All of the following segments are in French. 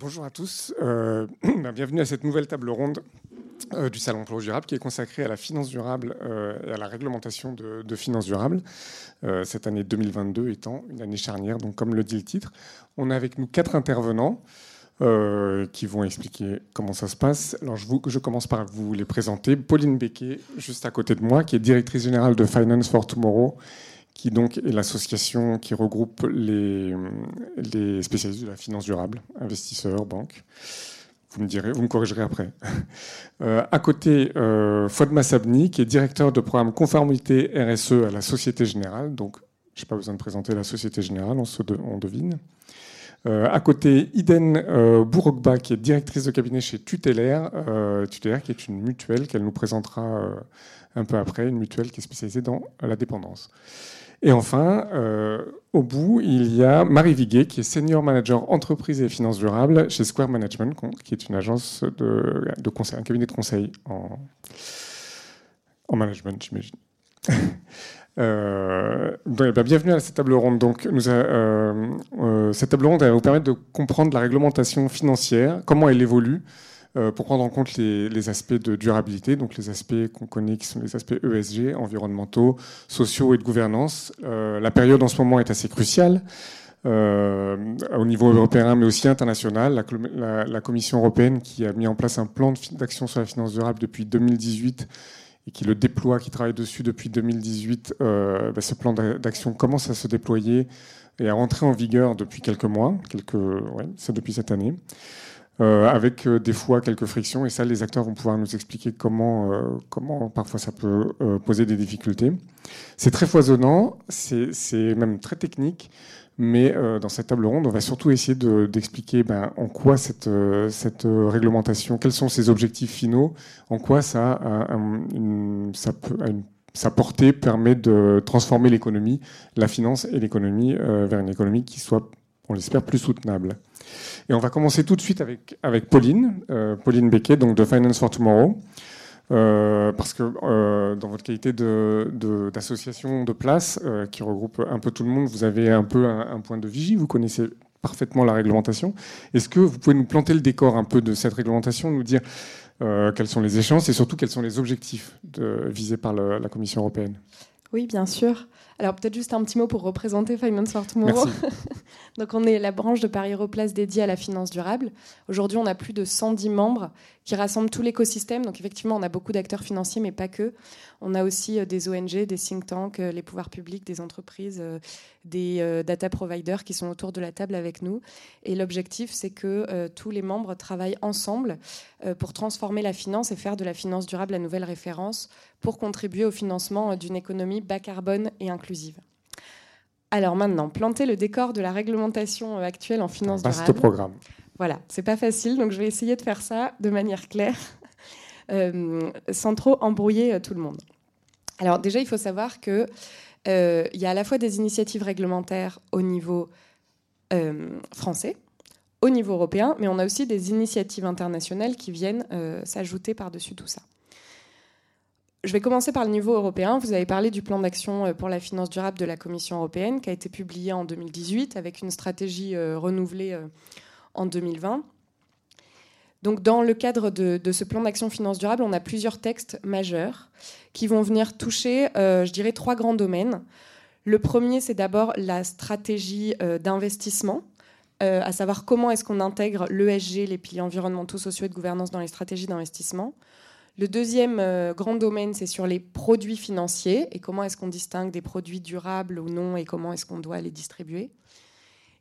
Bonjour à tous, euh, ben, bienvenue à cette nouvelle table ronde euh, du Salon Emploi Durable qui est consacrée à la finance durable euh, et à la réglementation de, de finance durable. cette année 2022 étant une année charnière, donc comme le dit le titre. On a avec nous quatre intervenants qui vont expliquer comment ça se passe. Alors je, je commence par vous les présenter. Pauline Becquet, juste à côté de moi, qui est directrice générale de Finance for Tomorrow qui donc est l'association qui regroupe les, spécialistes de la finance durable, investisseurs, banques. Vous me direz, vous me corrigerez après. Euh, à côté, euh, Fouad Massabni, qui est directeur de programme conformité RSE à la Société Générale. Donc, je n'ai pas besoin de présenter la Société Générale, on, se devine. Euh, à côté, Iden euh, Bourogba, qui est directrice de cabinet chez Tutélaire, euh, qui est une mutuelle qu'elle nous présentera un peu après, une mutuelle qui est spécialisée dans la dépendance. Et enfin, euh, au bout, il y a Marie Viguet, qui est senior manager entreprise et finances durables chez Square Management, qui est une agence de, conseil, un cabinet de conseil en, en management, j'imagine. Euh, ben, bienvenue à cette table ronde. Donc, euh, cette table ronde va vous permettre de comprendre la réglementation financière, comment elle évolue, pour prendre en compte les, aspects de durabilité, donc les aspects qu'on connaît qui sont les aspects ESG, environnementaux, sociaux et de gouvernance. Euh, la période en ce moment est assez cruciale. Euh, au niveau européen, mais aussi international. La, Commission européenne, qui a mis en place un plan d'action sur la finance durable depuis 2018 et qui le déploie, qui travaille dessus depuis 2018, ben, ce plan d'action commence à se déployer et à rentrer en vigueur depuis quelques mois, quelques, depuis cette année. Euh, avec euh, des fois quelques frictions. Et ça, les acteurs vont pouvoir nous expliquer comment, euh, comment parfois ça peut poser des difficultés. C'est très foisonnant, c'est même très technique. Mais dans cette table ronde, on va surtout essayer d'expliquer ben, en quoi cette, cette réglementation, quels sont ses objectifs finaux, en quoi ça, a une, ça peut, une sa portée permet de transformer l'économie, la finance et l'économie vers une économie qui soit, on l'espère, plus soutenable. Et on va commencer tout de suite avec, Pauline, euh, Pauline Becquet, donc de Finance for Tomorrow. Euh, parce que euh, dans votre qualité d'association de, de, place qui regroupe un peu tout le monde, vous avez un peu un, point de vigie, vous connaissez parfaitement la réglementation. Est-ce que vous pouvez nous planter le décor un peu de cette réglementation, nous dire quelles sont les échéances et surtout quels sont les objectifs visés par la Commission européenne? Oui, bien sûr. Alors peut-être juste un petit mot pour représenter Finance for Tomorrow. Donc on est la branche de Paris Replace dédiée à la finance durable. Aujourd'hui, on a plus de 110 membres qui rassemblent tout l'écosystème. Donc effectivement, on a beaucoup d'acteurs financiers, mais pas que. On a aussi euh, des ONG, des think tanks, euh, les pouvoirs publics, des entreprises, euh, des data providers qui sont autour de la table avec nous. Et l'objectif, c'est que tous les membres travaillent ensemble pour transformer la finance et faire de la finance durable la nouvelle référence pour contribuer au financement d'une économie bas carbone et inclusive. Alors maintenant, planter le décor de la réglementation actuelle en finance durable. Vaste programme. Voilà, c'est pas facile, donc je vais essayer de faire ça de manière claire. Euh, sans trop embrouiller euh, tout le monde. Alors déjà, il faut savoir qu'il euh, y a à la fois des initiatives réglementaires au niveau français, au niveau européen, mais on a aussi des initiatives internationales qui viennent s'ajouter par-dessus tout ça. Je vais commencer par le niveau européen. Vous avez parlé du plan d'action pour la finance durable de la Commission européenne qui a été publié en 2018 avec une stratégie renouvelée en 2020. Donc, dans le cadre de, ce plan d'action finance durable, on a plusieurs textes majeurs qui vont venir toucher, euh, je dirais, trois grands domaines. Le premier, c'est d'abord la stratégie euh, d'investissement, euh, à savoir comment est-ce qu'on intègre l'ESG, les piliers environnementaux, sociaux et de gouvernance dans les stratégies d'investissement. Le deuxième grand domaine, c'est sur les produits financiers et comment est-ce qu'on distingue des produits durables ou non et comment est-ce qu'on doit les distribuer.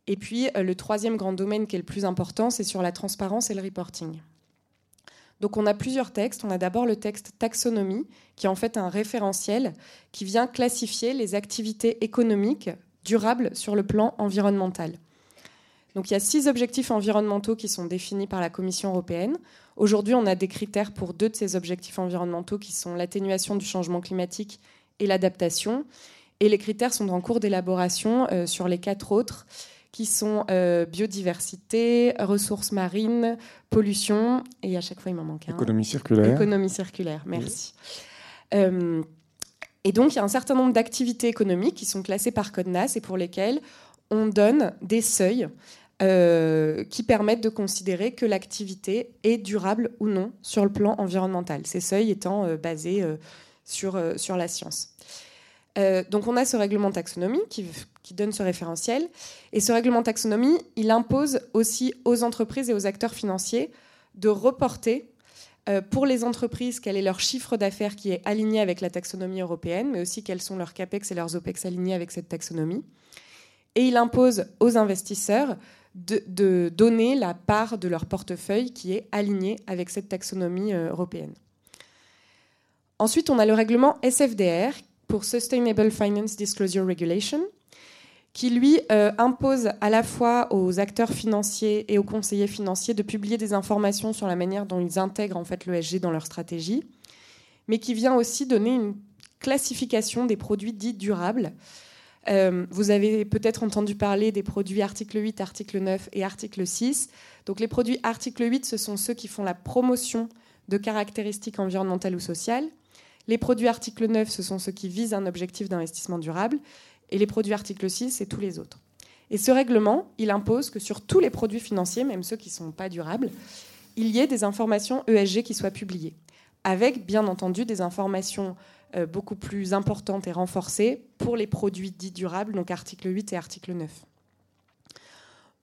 Et puis, euh, le troisième grand domaine qui est le plus important, c'est sur la transparence et le reporting. Donc, on a plusieurs textes. On a d'abord le texte taxonomie, qui est en fait un référentiel qui vient classifier les activités économiques durables sur le plan environnemental. Donc, il y a six objectifs environnementaux qui sont définis par la Commission européenne. Aujourd'hui, on a des critères pour deux de ces objectifs environnementaux qui sont l'atténuation du changement climatique et l'adaptation. Et les critères sont en cours d'élaboration euh, sur les quatre autres qui sont euh, biodiversité, ressources marines, pollution, et à chaque fois il m'en manque un. Économie circulaire. Économie circulaire, merci. Euh, et donc il y a un certain nombre d'activités économiques qui sont classées par code NAS et pour lesquelles on donne des seuils euh, qui permettent de considérer que l'activité est durable ou non sur le plan environnemental, ces seuils étant euh, basés euh, sur, sur la science. donc on a ce règlement taxonomie qui, qui, donne ce référentiel, et ce règlement taxonomie, il impose aussi aux entreprises et aux acteurs financiers de reporter pour les entreprises quel est leur chiffre d'affaires qui est aligné avec la taxonomie européenne, mais aussi quels sont leurs CAPEX et leurs OPEX alignés avec cette taxonomie. Et il impose aux investisseurs de, donner la part de leur portefeuille qui est alignée avec cette taxonomie euh, européenne. Ensuite, on a le règlement SFDR pour Sustainable Finance Disclosure Regulation, qui lui euh, impose à la fois aux acteurs financiers et aux conseillers financiers de publier des informations sur la manière dont ils intègrent en fait l'ESG dans leur stratégie, mais qui vient aussi donner une classification des produits dits durables euh, vous avez peut-être entendu parler des produits article 8, article 9 et article 6. Donc les produits article 8, ce sont ceux qui font la promotion de caractéristiques environnementales ou sociales. Les produits article 9, ce sont ceux qui visent un objectif d'investissement durable. Et les produits article 6, c'est tous les autres. Et ce règlement, il impose que sur tous les produits financiers, même ceux qui ne sont pas durables, il y ait des informations ESG qui soient publiées, avec bien entendu des informations beaucoup plus importante et renforcée pour les produits dits durables, donc article 8 et article 9.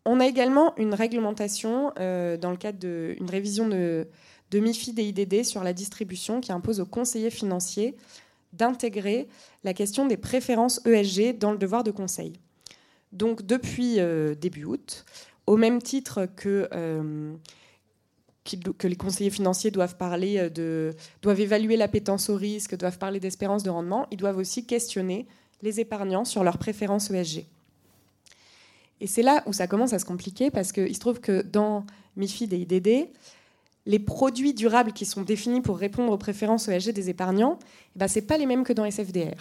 On a également une réglementation euh, dans le cadre d'une révision de, de MIFID et IDD sur la distribution qui impose aux conseillers financiers d'intégrer la question des préférences ESG dans le devoir de conseil. Donc depuis euh, début août, au même titre que que les conseillers financiers doivent parler euh, doivent évaluer l'appétence au risque, doivent parler d'espérance de rendement, ils doivent aussi questionner les épargnants sur leurs préférences ESG. Et c'est là où ça commence à se compliquer parce qu'il se trouve que dans MIFID et IDD, les produits durables qui sont définis pour répondre aux préférences ESG des épargnants, eh ben, ce pas les mêmes que dans SFDR.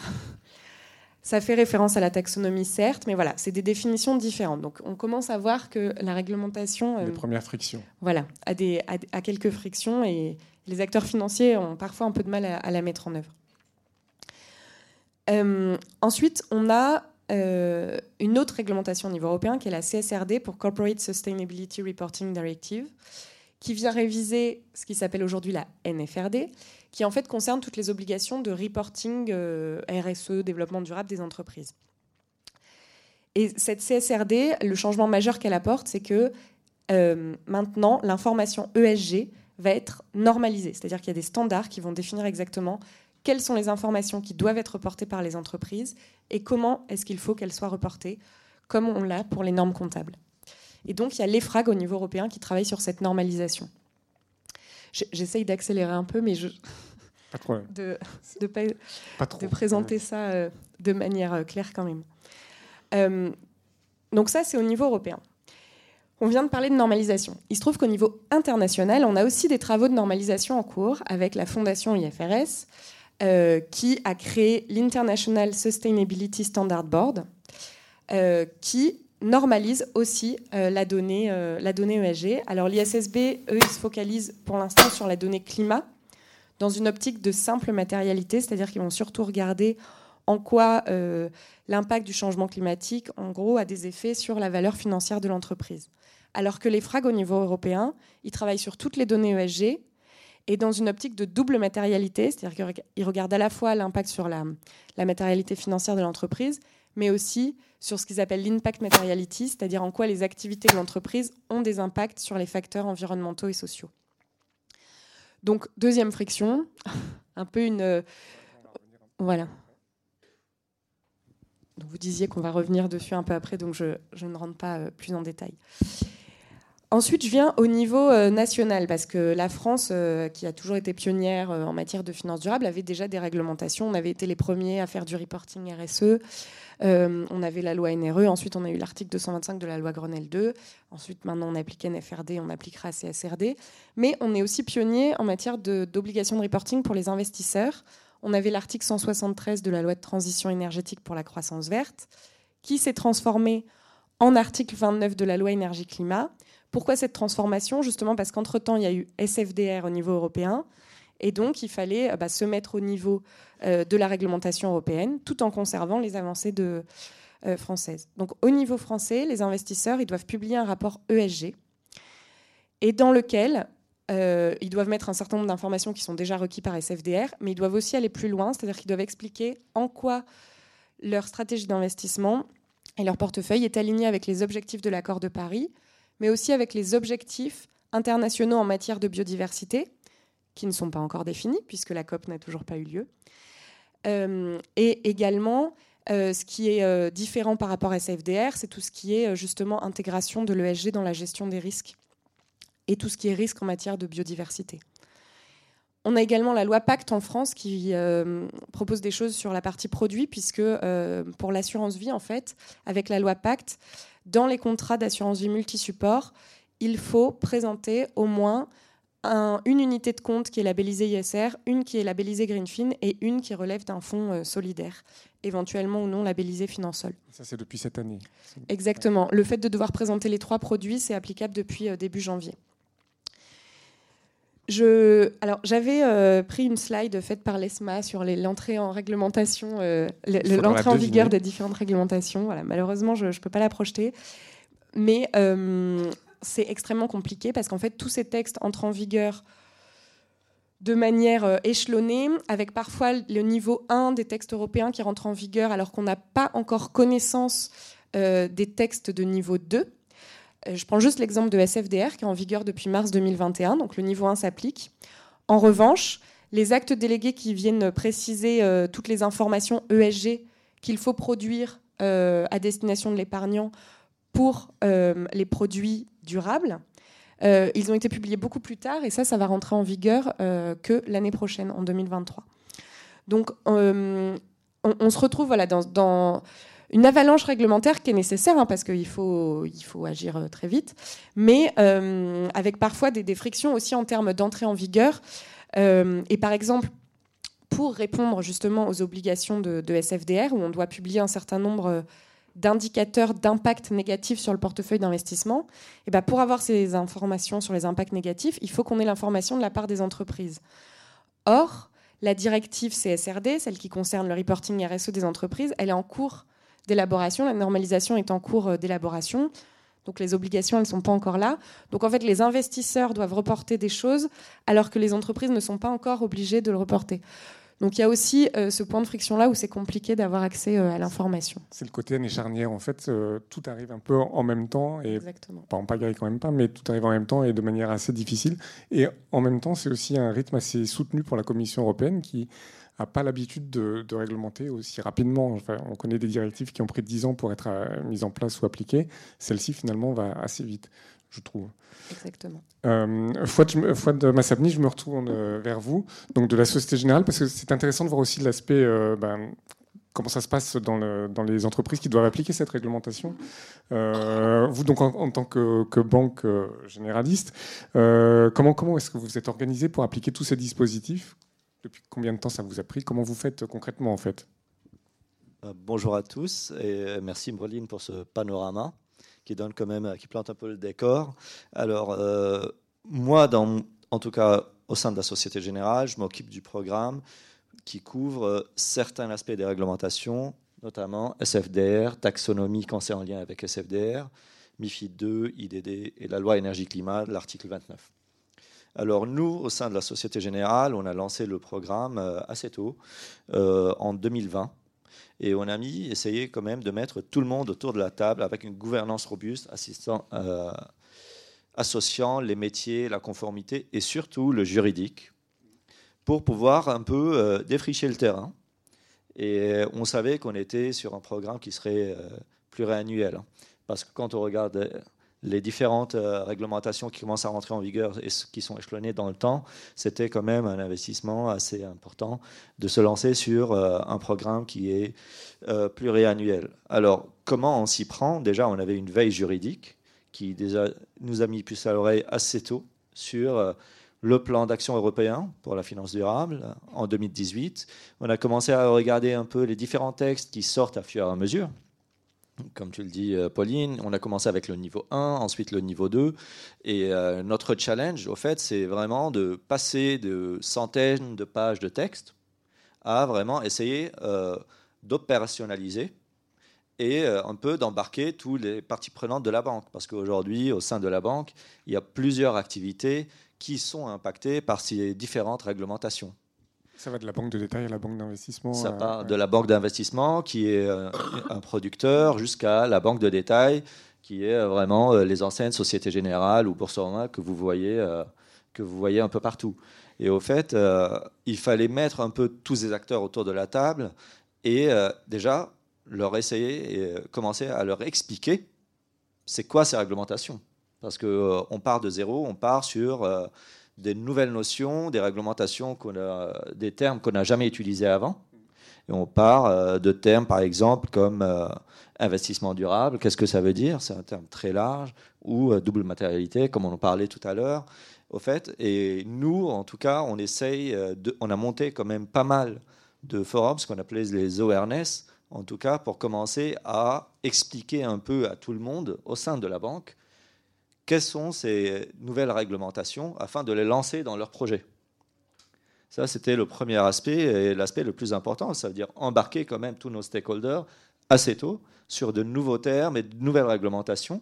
Ça fait référence à la taxonomie, certes, mais voilà, c'est des définitions différentes. Donc on commence à voir que la réglementation... Les euh, premières frictions. Voilà, a, des, quelques frictions et les acteurs financiers ont parfois un peu de mal à, la mettre en œuvre. Euh, ensuite, on a euh, une autre réglementation au niveau européen qui est la CSRD pour Corporate Sustainability Reporting Directive, qui vient réviser ce qui s'appelle aujourd'hui la NFRD, qui en fait concerne toutes les obligations de reporting euh, RSE, développement durable des entreprises. Et cette CSRD, le changement majeur qu'elle apporte, c'est que euh, maintenant, l'information ESG va être normalisée. C'est-à-dire qu'il y a des standards qui vont définir exactement quelles sont les informations qui doivent être reportées par les entreprises et comment est-ce qu'il faut qu'elles soient reportées, comme on l'a pour les normes comptables. Et donc, il y a l'EFRAG au niveau européen qui travaille sur cette normalisation. J'essaye d'accélérer un peu, mais je. de, de, présenter ça euh, de manière euh, claire quand même. Euh, donc, ça, c'est au niveau européen. On vient de parler de normalisation. Il se trouve qu'au niveau international, on a aussi des travaux de normalisation en cours avec la fondation IFRS, qui a créé l'International Sustainability Standard Board, qui normalise aussi euh, la, donnée, euh, la donnée ESG. Alors l'ISSB, eux, ils se focalisent pour l'instant sur la donnée climat, dans une optique de simple matérialité, c'est-à-dire qu'ils vont surtout regarder en quoi euh, l'impact du changement climatique, en gros, a des effets sur la valeur financière de l'entreprise. Alors que les FRAG au niveau européen, ils travaillent sur toutes les données ESG et dans une optique de double matérialité, c'est-à-dire qu'ils regardent à la fois l'impact sur la, la matérialité financière de l'entreprise, mais aussi sur ce qu'ils appellent l'impact materiality, c'est-à-dire en quoi les activités de l'entreprise ont des impacts sur les facteurs environnementaux et sociaux. Donc, deuxième friction, un peu une... Voilà. Donc, vous disiez qu'on va revenir dessus un peu après, donc je, je ne rentre pas euh, plus en détail. Ensuite, je viens au niveau euh, national, parce que la France, qui a toujours été pionnière en matière de finances durables, avait déjà des réglementations. On avait été les premiers à faire du reporting RSE. Euh, on avait la loi NRE, ensuite on a eu l'article 225 de la loi Grenelle 2, ensuite maintenant on applique NFRD, on appliquera CSRD, mais on est aussi pionnier en matière d'obligation de, reporting pour les investisseurs. On avait l'article 173 de la loi de transition énergétique pour la croissance verte, qui s'est transformé en article 29 de la loi énergie-climat. Pourquoi cette transformation? Justement parce qu'entre-temps, il y a eu SFDR au niveau européen, et donc, il fallait euh, bah, se mettre au niveau euh, de la réglementation européenne, tout en conservant les avancées de, française. Donc au niveau français, les investisseurs ils doivent publier un rapport ESG et dans lequel ils doivent mettre un certain nombre d'informations qui sont déjà requises par SFDR, mais ils doivent aussi aller plus loin, c'est-à-dire qu'ils doivent expliquer en quoi leur stratégie d'investissement et leur portefeuille est aligné avec les objectifs de l'accord de Paris, mais aussi avec les objectifs internationaux en matière de biodiversité, qui ne sont pas encore définis, puisque la COP n'a toujours pas eu lieu. Euh, et également, euh, ce qui est euh, différent par rapport à SFDR, c'est tout ce qui est justement intégration de l'ESG dans la gestion des risques et tout ce qui est risque en matière de biodiversité. On a également la loi Pacte en France qui propose des choses sur la partie produit, puisque pour l'assurance vie, en fait, avec la loi Pacte, dans les contrats d'assurance vie multi-support, il faut présenter au moins une unité de compte qui est labellisée ISR, une qui est labellisée Greenfin et une qui relève d'un fonds euh, solidaire, éventuellement ou non labellisé Finansol. Ça, c'est depuis cette année. Exactement. Le fait de devoir présenter les trois produits, c'est applicable depuis euh, début janvier. Je, alors, j'avais euh, pris une slide faite par l'ESMA sur l'entrée en réglementation, l'entrée en vigueur des différentes réglementations. Voilà, malheureusement, je ne peux pas la projeter. Mais c'est extrêmement compliqué parce qu'en fait, tous ces textes entrent en vigueur de manière euh, échelonnée, avec parfois le niveau 1 des textes européens qui rentrent en vigueur alors qu'on n'a pas encore connaissance euh, des textes de niveau 2. Euh, je prends juste l'exemple de SFDR qui est en vigueur depuis mars 2021, donc le niveau 1 s'applique. En revanche, les actes délégués qui viennent préciser toutes les informations ESG qu'il faut produire à destination de l'épargnant pour les produits durables. Euh, ils ont été publiés beaucoup plus tard et ça, ça va rentrer en vigueur euh, que l'année prochaine, en 2023. Donc, euh, on, se retrouve voilà, dans, une avalanche réglementaire qui est nécessaire hein, parce qu'il faut, agir très vite, mais avec parfois des, frictions aussi en termes d'entrée en vigueur. et par exemple, pour répondre justement aux obligations de, SFDR, où on doit publier un certain nombre d'indicateurs d'impact négatif sur le portefeuille d'investissement, et ben pour avoir ces informations sur les impacts négatifs, il faut qu'on ait l'information de la part des entreprises. Or, la directive CSRD, celle qui concerne le reporting RSE des entreprises, elle est en cours d'élaboration, la normalisation est en cours euh, d'élaboration. Donc les obligations, elles ne sont pas encore là. Donc en fait, les investisseurs doivent reporter des choses alors que les entreprises ne sont pas encore obligées de le reporter. Donc il y a aussi euh, ce point de friction-là où c'est compliqué d'avoir accès euh, à l'information. C'est le côté année charnière. En fait, euh, tout arrive un peu en même temps. Et, Exactement. Pas en pagaille quand même pas, mais tout arrive en même temps et de manière assez difficile. Et en même temps, c'est aussi un rythme assez soutenu pour la Commission européenne qui n'a pas l'habitude de, réglementer aussi rapidement. Enfin, on connaît des directives qui ont pris 10 ans pour être mises en place ou appliquées. Celle-ci, finalement, va assez vite je trouve. Exactement. Euh, Fouad, Massabni, je me retourne euh, vers vous, donc de la Société Générale, parce que c'est intéressant de voir aussi l'aspect, euh, ben, comment ça se passe dans, les entreprises qui doivent appliquer cette réglementation. Euh, vous, donc, en, tant que, banque généraliste, comment, comment est-ce que vous êtes organisé pour appliquer tous ces dispositifs Depuis combien de temps ça vous a pris? Comment vous faites concrètement, en fait? Bonjour à tous et merci Mbroline pour ce panorama qui donne quand même, qui plante un peu le décor. Alors, euh, moi, dans, en tout cas, au sein de la Société Générale, je m'occupe du programme qui couvre euh, certains aspects des réglementations, notamment SFDR, taxonomie quand c'est en lien avec SFDR, MIFID 2, IDD et la loi énergie-climat, l'article 29. Alors nous, au sein de la Société Générale, on a lancé le programme euh, assez tôt, en 2020. Et on a essayé quand même de mettre tout le monde autour de la table avec une gouvernance robuste, assistant, euh, associant les métiers, la conformité et surtout le juridique pour pouvoir un peu euh, défricher le terrain. Et on savait qu'on était sur un programme qui serait euh, pluriannuel. Parce que quand on regarde les différentes euh, réglementations qui commencent à rentrer en vigueur et qui sont échelonnées dans le temps, c'était quand même un investissement assez important de se lancer sur euh, un programme qui est euh, pluriannuel. Alors, comment on s'y prend? Déjà, on avait une veille juridique qui nous a mis plus à l'oreille assez tôt sur le plan d'action européen pour la finance durable en 2018. On a commencé à regarder un peu les différents textes qui sortent à fur et à mesure. Comme tu le dis, euh, Pauline, on a commencé avec le niveau 1, ensuite le niveau 2. Et euh, notre challenge, au fait, c'est vraiment de passer de centaines de pages de texte à vraiment essayer euh, d'opérationnaliser et un peu d'embarquer tous les parties prenantes de la banque. Parce qu'aujourd'hui, au sein de la banque, il y a plusieurs activités qui sont impactées par ces différentes réglementations. Ça va de la banque de détail à la banque d'investissement Ça va de la banque d'investissement, qui est un producteur, jusqu'à la banque de détail, qui est vraiment les anciennes Société Générale ou Boursorama que vous voyez, que vous voyez un peu partout. Et au fait, il fallait mettre un peu tous ces acteurs autour de la table et déjà leur essayer et commencer à leur expliquer c'est quoi ces réglementations. Parce qu'on part de zéro, on part sur des nouvelles notions, des réglementations, des termes qu'on n'a jamais utilisés avant. Et on part euh, de termes, par exemple, comme euh, investissement durable. Qu'est-ce que ça veut dire? C'est un terme très large. Ou euh, double matérialité, comme on en parlait tout à l'heure. Au fait, et nous, en tout cas, on essaye, on a monté quand même pas mal de forums, ce qu'on appelait les awareness, en tout cas, pour commencer à expliquer un peu à tout le monde au sein de la banque quelles sont ces nouvelles réglementations afin de les lancer dans leur projet. Ça, c'était le premier aspect et l'aspect le plus important. Ça veut dire embarquer quand même tous nos stakeholders assez tôt sur de nouveaux termes et de nouvelles réglementations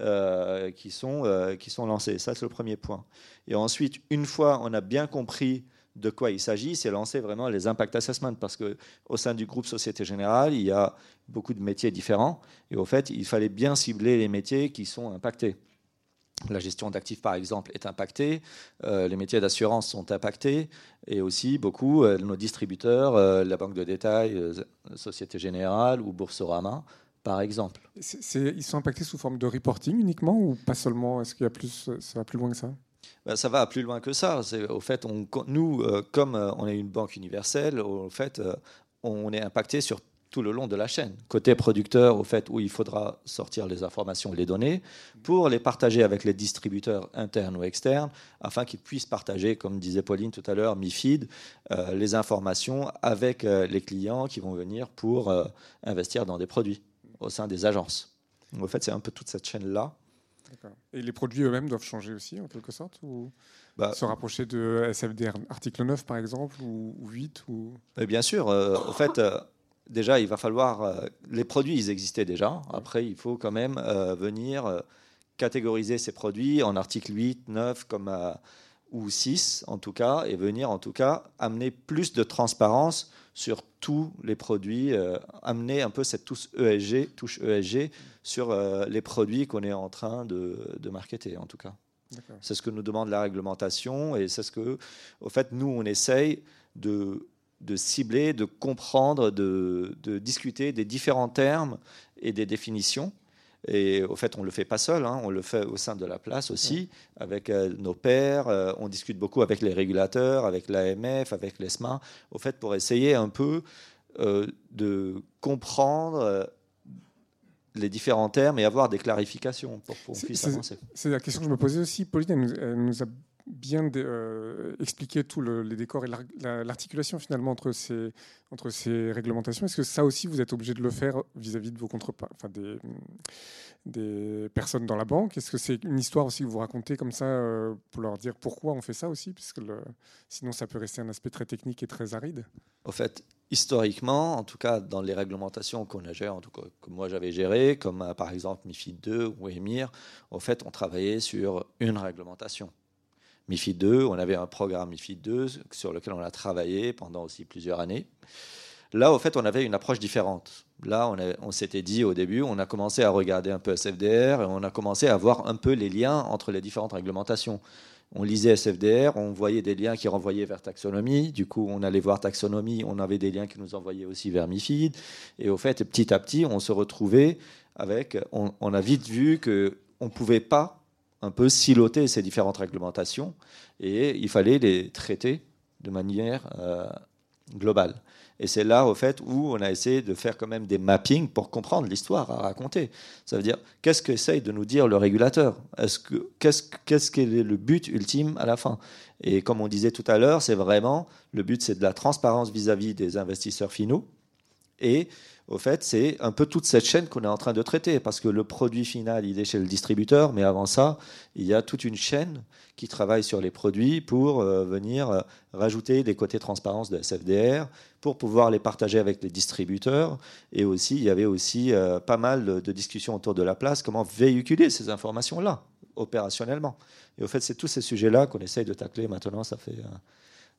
euh, qui, sont, euh, qui sont lancées. Ça, c'est le premier point. Et ensuite, une fois on a bien compris de quoi il s'agit, c'est lancer vraiment les impact assessments parce que au sein du groupe Société Générale, il y a beaucoup de métiers différents et au fait, il fallait bien cibler les métiers qui sont impactés. La gestion d'actifs, par exemple, est impactée. Euh, les métiers d'assurance sont impactés. Et aussi, beaucoup, euh, nos distributeurs, euh, la banque de détail, Société Générale ou Boursorama, par exemple. ils sont impactés sous forme de reporting uniquement ou pas seulement? Est-ce qu'il y a plus, ça va plus loin que ça? Ben, ça va plus loin que ça. Au fait, on, nous, comme on est une banque universelle, au fait, on est impacté sur tout le long de la chaîne. Côté producteur, au fait, où il faudra sortir les informations, les données, pour les partager avec les distributeurs internes ou externes, afin qu'ils puissent partager, comme disait Pauline tout à l'heure, MIFID, euh, les informations avec euh, les clients qui vont venir pour euh, investir dans des produits au sein des agences. Donc, au fait, c'est un peu toute cette chaîne-là. Et les produits eux-mêmes doivent changer aussi, en quelque sorte ou bah, Se rapprocher de SFDR article 9, par exemple, ou, 8 ou... Bien sûr. au fait déjà, il va falloir. Euh, les produits, ils existaient déjà. Après, il faut quand même euh, venir euh, catégoriser ces produits en article 8, 9 comme, ou 6 en tout cas, et venir en tout cas amener plus de transparence sur tous les produits, amener un peu cette touche ESG, touche ESG sur les produits qu'on est en train de, de marketer en tout cas. C'est ce que nous demande la réglementation et c'est ce que, au fait, nous, on essaye de de cibler, de comprendre, de, discuter des différents termes et des définitions. Et au fait, on ne le fait pas seul, hein, on le fait au sein de la place aussi, avec euh, nos pairs. Euh, on discute beaucoup avec les régulateurs, avec l'AMF, avec l'ESMA, au fait, pour essayer un peu euh, de comprendre les différents termes et avoir des clarifications pour qu'on puisse avancer. C'est la question que je me posais aussi. Pauline, elle nous a bien euh, expliquer tout le, les décors et l'articulation finalement entre ces, réglementations. Est-ce que ça aussi, vous êtes obligé de le faire vis-à-vis de vos contreparts, des, personnes dans la banque? Est-ce que c'est une histoire aussi que vous racontez comme ça euh, pour leur dire pourquoi on fait ça aussi? Puisque sinon, ça peut rester un aspect très technique et très aride. Au fait, historiquement, en tout cas dans les réglementations qu'on a gérées, en tout cas que moi j'avais gérées, comme euh, par exemple MIFID 2 ou EMIR, au fait, on travaillait sur une réglementation. MIFID 2. On avait un programme MIFID 2 sur lequel on a travaillé pendant aussi plusieurs années. Là, au fait, on avait une approche différente. Là, on, on s'était dit au début, on a commencé à regarder un peu SFDR et on a commencé à voir un peu les liens entre les différentes réglementations. On lisait SFDR, on voyait des liens qui renvoyaient vers taxonomie. Du coup, on allait voir taxonomie, on avait des liens qui nous envoyaient aussi vers MIFID. Et au fait, petit à petit, on se retrouvait avec. On, on a vite vu qu'on ne pouvait pas un peu siloter ces différentes réglementations et il fallait les traiter de manière euh, globale. Et c'est là, au fait, où on a essayé de faire quand même des mappings pour comprendre l'histoire à raconter. Ça veut dire, qu'est-ce qu'essaye de nous dire le régulateur? Qu'est-ce qu'est-ce qu'est le but ultime à la fin? Et comme on disait tout à l'heure, c'est vraiment, le but, c'est de la transparence vis-à-vis des investisseurs finaux Et au fait, c'est un peu toute cette chaîne qu'on est en train de traiter, parce que le produit final, il est chez le distributeur, mais avant ça, il y a toute une chaîne qui travaille sur les produits pour euh, venir euh, rajouter des côtés transparence de SFDR, pour pouvoir les partager avec les distributeurs. Et aussi, il y avait aussi euh, pas mal de, discussions autour de la place, comment véhiculer ces informations-là opérationnellement. Et au fait, c'est tous ces sujets-là qu'on essaye de tacler maintenant, ça fait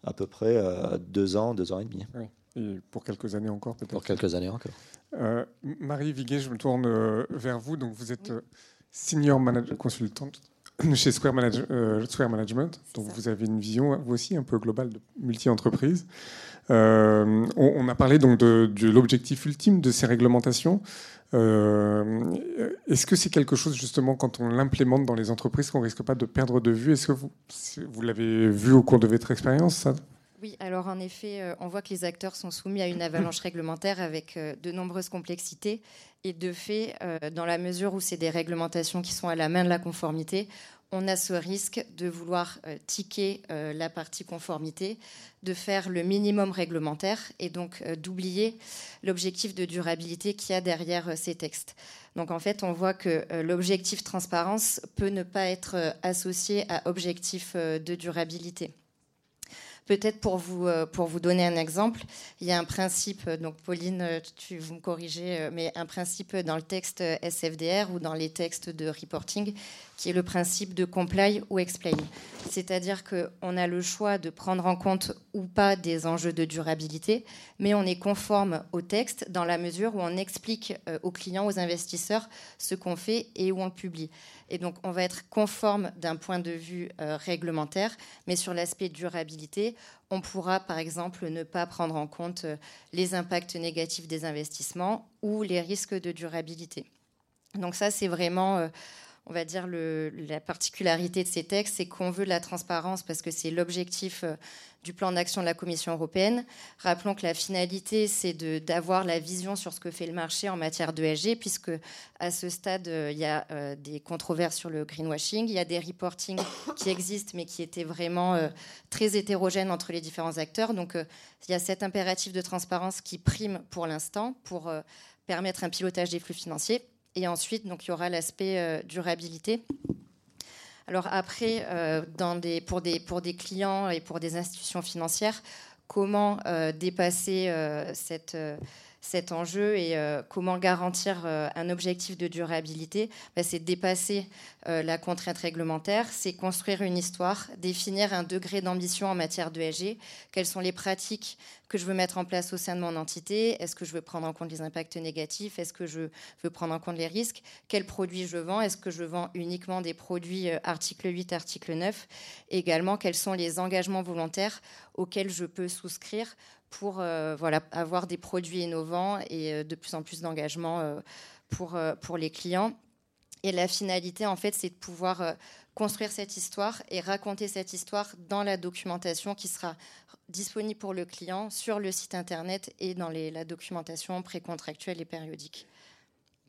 à peu près deux ans, deux ans et demi. Oui et pour quelques années encore peut-être. Pour quelques années encore. Euh, Marie Viguet, je me tourne euh, vers vous. Donc vous êtes euh, senior manager consultante chez Square, Square Management. Donc vous avez une vision, vous aussi, un peu globale de multi-entreprise. On, a parlé donc de, de l'objectif ultime de ces réglementations. Est-ce que c'est quelque chose justement quand on l'implémente dans les entreprises qu'on risque pas de perdre de vue? Est-ce que vous, vous l'avez vu au cours de votre expérience ça? Oui, alors en effet, euh, on voit que les acteurs sont soumis à une avalanche réglementaire avec euh, de nombreuses complexités. Et de fait, euh, dans la mesure où c'est des réglementations qui sont à la main de la conformité, on a ce risque de vouloir ticker la partie conformité, de faire le minimum réglementaire et donc d'oublier l'objectif de durabilité qu'il y a derrière ces textes. Donc en fait, on voit que l'objectif transparence peut ne pas être associé à objectif de durabilité. Peut-être pour vous, euh, pour vous donner un exemple, il y a un principe, euh, donc Pauline, euh, tu, vous me corrigez, mais un principe dans le texte SFDR ou dans les textes de reporting qui est le principe de comply ou explain. C'est-à-dire qu'on a le choix de prendre en compte ou pas des enjeux de durabilité, mais on est conforme au texte dans la mesure où on explique aux clients, aux investisseurs ce qu'on fait et où on publie. Et donc, on va être conforme d'un point de vue euh, réglementaire, mais sur l'aspect durabilité, on pourra, par exemple, ne pas prendre en compte euh, les impacts négatifs des investissements ou les risques de durabilité. Donc ça, c'est vraiment, euh, on va dire, la particularité de ces textes, c'est qu'on veut la transparence parce que c'est l'objectif du plan d'action de la Commission européenne. Rappelons que la finalité, c'est d'avoir la vision sur ce que fait le marché en matière d'ESG, puisque à ce stade, euh, il y a euh, des controverses sur le greenwashing, il y a des reporting qui existent, mais qui étaient vraiment euh, très hétérogènes entre les différents acteurs. Donc, il y a cet impératif de transparence qui prime pour l'instant pour permettre un pilotage des flux financiers. Et ensuite, donc, il y aura l'aspect durabilité. Alors après, euh, pour, des, clients et pour des institutions financières, comment euh, dépasser euh, cet enjeu et comment garantir un objectif de durabilité ben, C'est dépasser la contrainte réglementaire, c'est construire une histoire, définir un degré d'ambition en matière d'ESG, quelles sont les pratiques que je veux mettre en place au sein de mon entité Est-ce que je veux prendre en compte les impacts négatifs Est-ce que je veux prendre en compte les risques Quels produits je vends Est-ce que je vends uniquement des produits euh, article 8, article 9 Également, quels sont les engagements volontaires auxquels je peux souscrire pour euh, voilà, avoir des produits innovants et euh, de plus en plus d'engagements pour, pour les clients. Et la finalité, en fait, c'est de pouvoir construire cette histoire et raconter cette histoire dans la documentation qui sera disponible pour le client sur le site internet et dans les, la documentation précontractuelle et périodique.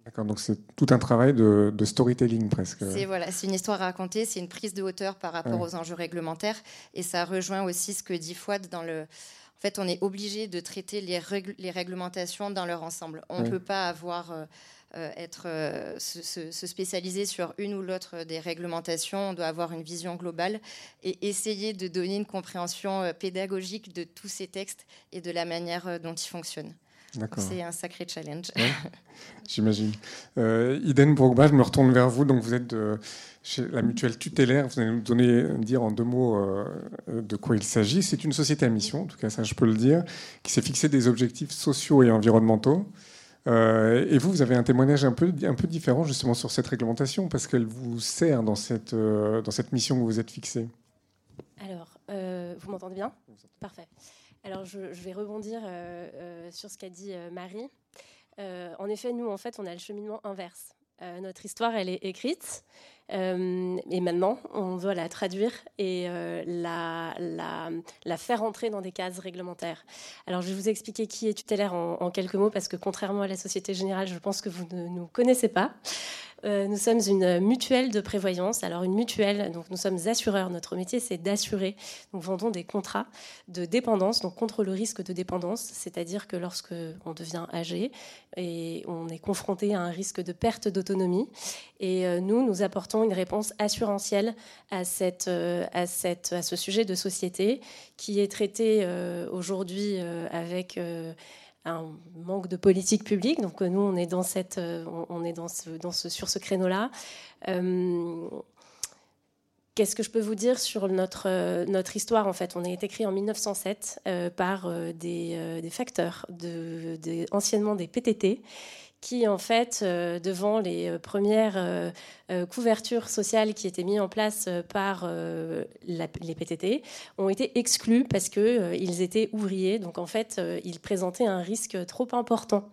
D'accord, donc c'est tout un travail de, storytelling presque. C'est voilà, c'est une histoire à raconter, c'est une prise de hauteur par rapport aux enjeux réglementaires et ça rejoint aussi ce que dit Fouad dans le. En fait, on est obligé de traiter les, les réglementations dans leur ensemble. On ne peut pas avoir euh, euh, être, euh, se, spécialiser sur une ou l'autre des réglementations. On doit avoir une vision globale et essayer de donner une compréhension pédagogique de tous ces textes et de la manière dont ils fonctionnent. C'est un sacré challenge. J'imagine. Euh, Iden Bourgba, je me retourne vers vous. Donc, vous êtes chez la mutuelle tutélaire. Vous allez nous donner, dire en deux mots de quoi il s'agit. C'est une société à mission, en tout cas, ça je peux le dire, qui s'est fixé des objectifs sociaux et environnementaux. Euh, et vous, vous avez un témoignage un peu, un peu différent justement sur cette réglementation parce qu'elle vous sert dans cette, euh, dans cette mission que vous êtes fixée. Alors, euh, vous m'entendez bien? Parfait. Alors, je, vais rebondir sur ce qu'a dit Marie. en effet, nous, en fait, on a le cheminement inverse. notre histoire, elle est écrite. Euh, et maintenant, on doit la traduire et euh, la, la, faire entrer dans des cases réglementaires. Alors, je vais vous expliquer qui est tutélaire en, quelques mots, parce que contrairement à la Société Générale, je pense que vous ne nous connaissez pas. Euh, nous sommes une mutuelle de prévoyance. Alors une mutuelle, donc nous sommes assureurs. Notre métier, c'est d'assurer. Nous vendons des contrats de dépendance, donc contre le risque de dépendance, c'est-à-dire que lorsque on devient âgé et on est confronté à un risque de perte d'autonomie, et euh, nous, nous apportons une réponse assurantielle à, euh, à ce sujet de société qui est traité aujourd'hui avec un manque de politique publique. Donc nous, on est dans cette, euh, on est sur ce créneau-là. Euh, qu'est-ce que je peux vous dire sur notre, euh, notre histoire En fait, on a été créé en 1907 par des, facteurs, anciennement des PTT, qui, en fait, devant les premières couvertures sociales qui étaient mises en place par les PTT, ont été exclus parce qu'ils étaient ouvriers. Donc, en fait, ils présentaient un risque trop important.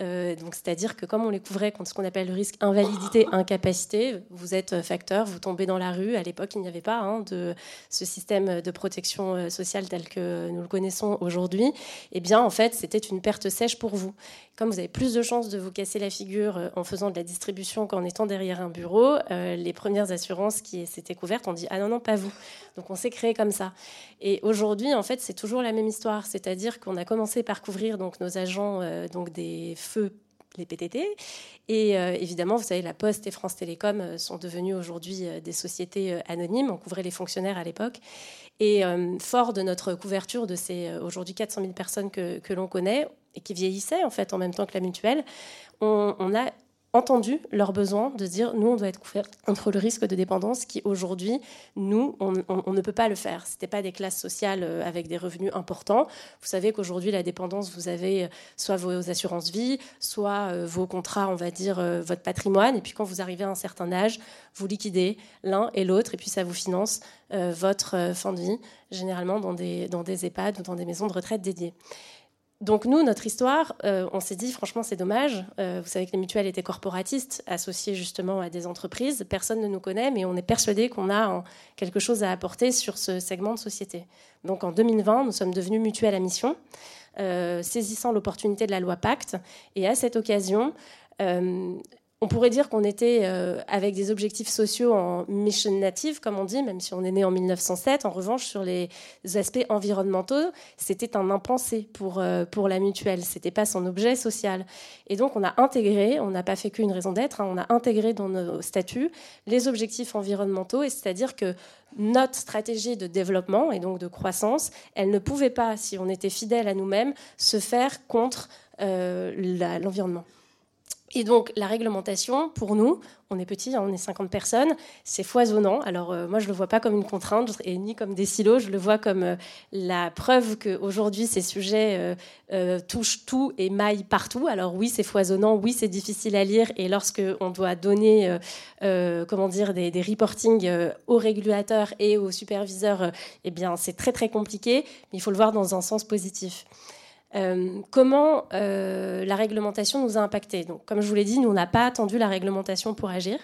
Euh, donc, c'est-à-dire que comme on les couvrait contre ce qu'on appelle le risque invalidité, incapacité, vous êtes facteur, vous tombez dans la rue. À l'époque, il n'y avait pas hein, de ce système de protection euh, sociale tel que nous le connaissons aujourd'hui. Eh bien, en fait, c'était une perte sèche pour vous. Comme vous avez plus de chances de vous casser la figure euh, en faisant de la distribution qu'en étant derrière un bureau, les premières assurances qui s'étaient couvertes ont dit ah non non pas vous. Donc on s'est créé comme ça. Et aujourd'hui, en fait, c'est toujours la même histoire, c'est-à-dire qu'on a commencé par couvrir donc nos agents donc des feu les PTT. Et euh, évidemment, vous savez, la Poste et France Télécom euh, sont devenues aujourd'hui euh, des sociétés anonymes. On couvrait les fonctionnaires à l'époque. Et fort de notre couverture de ces aujourd'hui 400 000 personnes que, l'on connaît et qui vieillissaient en fait en même temps que la mutuelle, on a entendu leurs besoins, de dire nous, on doit être couvert contre le risque de dépendance qui, aujourd'hui, nous, on, ne peut pas le faire. Ce pas des classes sociales euh, avec des revenus importants. Vous savez qu'aujourd'hui, la dépendance, vous avez euh, soit vos assurances vie, soit euh, vos contrats, on va dire, votre patrimoine. Et puis, quand vous arrivez à un certain âge, vous liquidez l'un et l'autre, et puis ça vous finance votre fin de vie, généralement dans des, dans des EHPAD ou dans des maisons de retraite dédiées. Donc nous, notre histoire, euh, on s'est dit franchement c'est dommage. Euh, vous savez que les mutuelles étaient corporatistes, associées justement à des entreprises. Personne ne nous connaît, mais on est persuadé qu'on a quelque chose à apporter sur ce segment de société. Donc en 2020, nous sommes devenus mutuelles à mission, euh, saisissant l'opportunité de la loi Pacte. Et à cette occasion, on pourrait dire qu'on était euh, avec des objectifs sociaux en mission native, comme on dit, même si on est né en 1907. En revanche, sur les aspects environnementaux, c'était un impensé pour, euh, pour la mutuelle. C'était pas son objet social. Et donc, on a intégré, on n'a pas fait qu'une raison d'être, hein, on a intégré dans nos statuts les objectifs environnementaux, et c'est-à-dire que notre stratégie de développement et donc de croissance, elle ne pouvait pas, si on était fidèle à nous-mêmes, se faire contre euh, l'environnement. Et donc la réglementation, pour nous, on est petit, hein, on est 50 personnes, c'est foisonnant. Alors euh, moi, je ne le vois pas comme une contrainte et ni comme des silos, je le vois comme euh, la preuve qu'aujourd'hui, ces sujets euh, touchent tout et maillent partout. Alors oui, c'est foisonnant, oui, c'est difficile à lire et lorsque on doit donner, comment dire, des, des reportings aux régulateurs et aux superviseurs, eh bien, c'est très très compliqué, mais il faut le voir dans un sens positif. Euh, comment euh, la réglementation nous a impacté Donc, Comme je vous l'ai dit, nous, on n'a pas attendu la réglementation pour agir.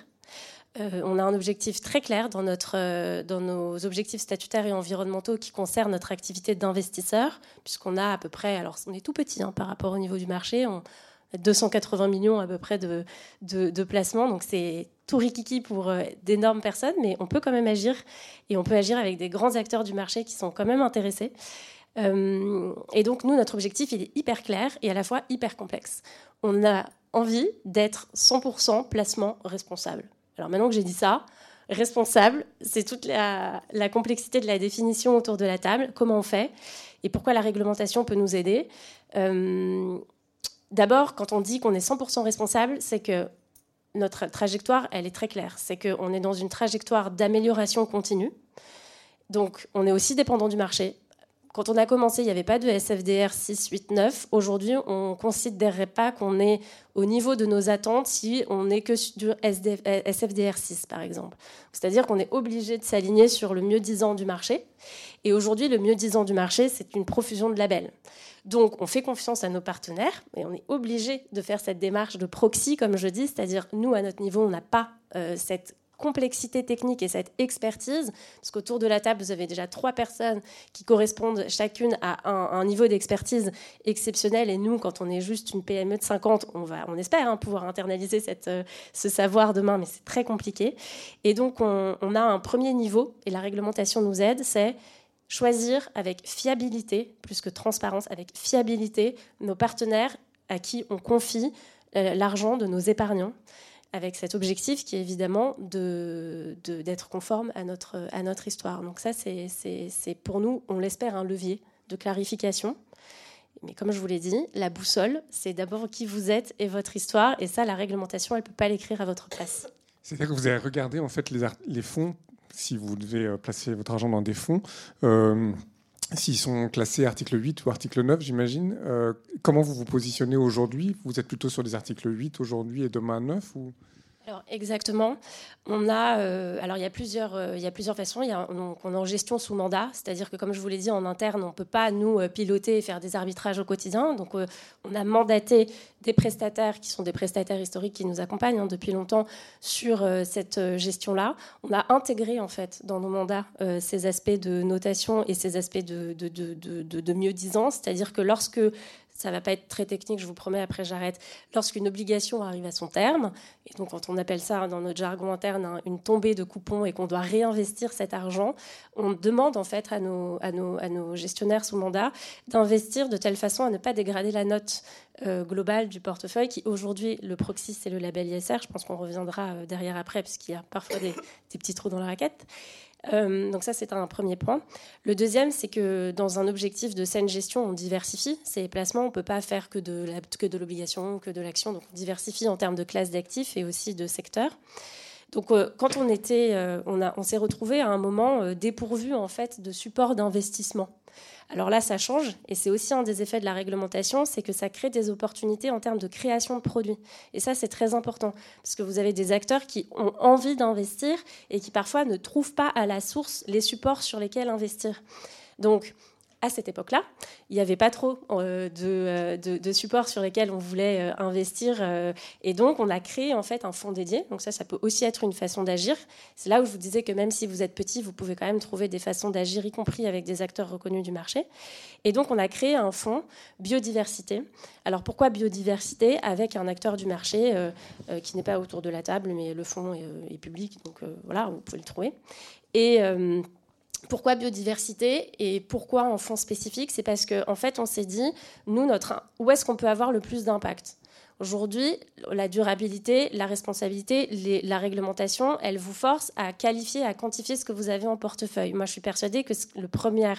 Euh, on a un objectif très clair dans, notre, dans nos objectifs statutaires et environnementaux qui concernent notre activité d'investisseur, puisqu'on a à peu près, alors on est tout petit hein, par rapport au niveau du marché, on a 280 millions à peu près de placements, donc c'est tout rikiki pour d'énormes personnes, mais on peut quand même agir, et on peut agir avec des grands acteurs du marché qui sont quand même intéressés. Euh, et donc, nous, notre objectif, il est hyper clair et à la fois hyper complexe. On a envie d'être 100% placement responsable. Alors maintenant que j'ai dit ça, responsable, c'est toute la, complexité de la définition autour de la table. Comment on fait et pourquoi la réglementation peut nous aider euh, D'abord, quand on dit qu'on est 100% responsable, c'est que notre trajectoire, elle est très claire. C'est qu'on est dans une trajectoire d'amélioration continue. Donc, on est aussi dépendant du marché. Quand on a commencé, il n'y avait pas de SFDR 6, 8, 9. Aujourd'hui, on ne considérerait pas qu'on est au niveau de nos attentes si on n'est que sur SFDR 6, par exemple. C'est-à-dire qu'on est obligé de s'aligner sur le mieux disant du marché. Et aujourd'hui, le mieux disant du marché, c'est une profusion de labels. Donc, on fait confiance à nos partenaires et on est obligé de faire cette démarche de proxy, comme je dis, c'est-à-dire nous, à notre niveau, on n'a pas euh, cette complexité technique et cette expertise, parce qu'autour de la table, vous avez déjà trois personnes qui correspondent chacune à un, niveau d'expertise exceptionnel. Et nous, quand on est juste une PME de 50, on, va, on espère hein, pouvoir internaliser cette, euh, ce savoir demain, mais c'est très compliqué. Et donc, on, on a un premier niveau, et la réglementation nous aide, c'est choisir avec fiabilité, plus que transparence, avec fiabilité, nos partenaires à qui on confie euh, l'argent de nos épargnants, avec cet objectif qui est évidemment d'être de, d'être conforme à notre, à notre histoire. Donc ça, c'est pour nous, on l'espère, un levier de clarification. Mais comme je vous l'ai dit, la boussole, c'est d'abord qui vous êtes et votre histoire. Et ça, la réglementation, elle ne peut pas l'écrire à votre place. C'est-à-dire que vous avez regardé en fait les, les fonds si vous devez euh, placer votre argent dans des fonds, euh, s'ils sont classés article 8 ou article 9, j'imagine, euh, comment vous vous positionnez aujourd'hui? Vous êtes plutôt sur des articles 8 aujourd'hui et demain 9 ou? Alors exactement. On a, euh, alors il y a plusieurs, euh, il y a plusieurs façons. Il y a, on est en gestion sous mandat, c'est-à-dire que comme je vous l'ai dit en interne, on ne peut pas nous euh, piloter et faire des arbitrages au quotidien. Donc on a mandaté des prestataires qui sont des prestataires historiques qui nous accompagnent hein, depuis longtemps sur cette gestion-là. On a intégré en fait dans nos mandats ces aspects de notation et ces aspects de, de mieux-disance, c'est-à-dire que lorsque ça va pas être très technique, je vous promets, après j'arrête. Lorsqu'une obligation arrive à son terme, et donc quand on appelle ça dans notre jargon interne une tombée de coupons et qu'on doit réinvestir cet argent, on demande en fait à nos, gestionnaires sous mandat d'investir de telle façon à ne pas dégrader la note euh, globale du portefeuille, qui aujourd'hui, le proxy, c'est le label ISR. Je pense qu'on reviendra euh, derrière après, puisqu'il y a parfois des petits trous dans la raquette. Euh, donc ça, c'est un premier point. Le deuxième, c'est que dans un objectif de saine gestion, on diversifie ses placements. On ne peut pas faire que de, que de l'obligation, que de l'action. Donc on diversifie en termes de classe d'actifs et aussi de secteur. Donc, euh, quand on était, euh, on, on s'est retrouvé à un moment dépourvu en fait de support d'investissement. Alors là, ça change, et c'est aussi un des effets de la réglementation, c'est que ça crée des opportunités en termes de création de produits. Et ça, c'est très important, parce que vous avez des acteurs qui ont envie d'investir et qui parfois ne trouvent pas à la source les supports sur lesquels investir. Donc, à cette époque-là. Il n'y avait pas trop euh, euh, de, de, supports sur lesquels on voulait euh, investir. et donc, on a créé en fait un fonds dédié. Donc ça, ça peut aussi être une façon d'agir. C'est là où je vous disais que même si vous êtes petit, vous pouvez quand même trouver des façons d'agir, y compris avec des acteurs reconnus du marché. Et donc, on a créé un fonds biodiversité. Alors, pourquoi biodiversité avec un acteur du marché qui n'est pas autour de la table, mais le fonds est, public. Donc voilà, vous pouvez le trouver. Pourquoi biodiversité et pourquoi en fonds spécifique C'est parce qu'en en fait, on s'est dit, nous, notre, où est-ce qu'on peut avoir le plus d'impact? Aujourd'hui, la durabilité, la responsabilité, la réglementation, elle vous force à qualifier, à quantifier ce que vous avez en portefeuille. Moi, je suis persuadée que le premier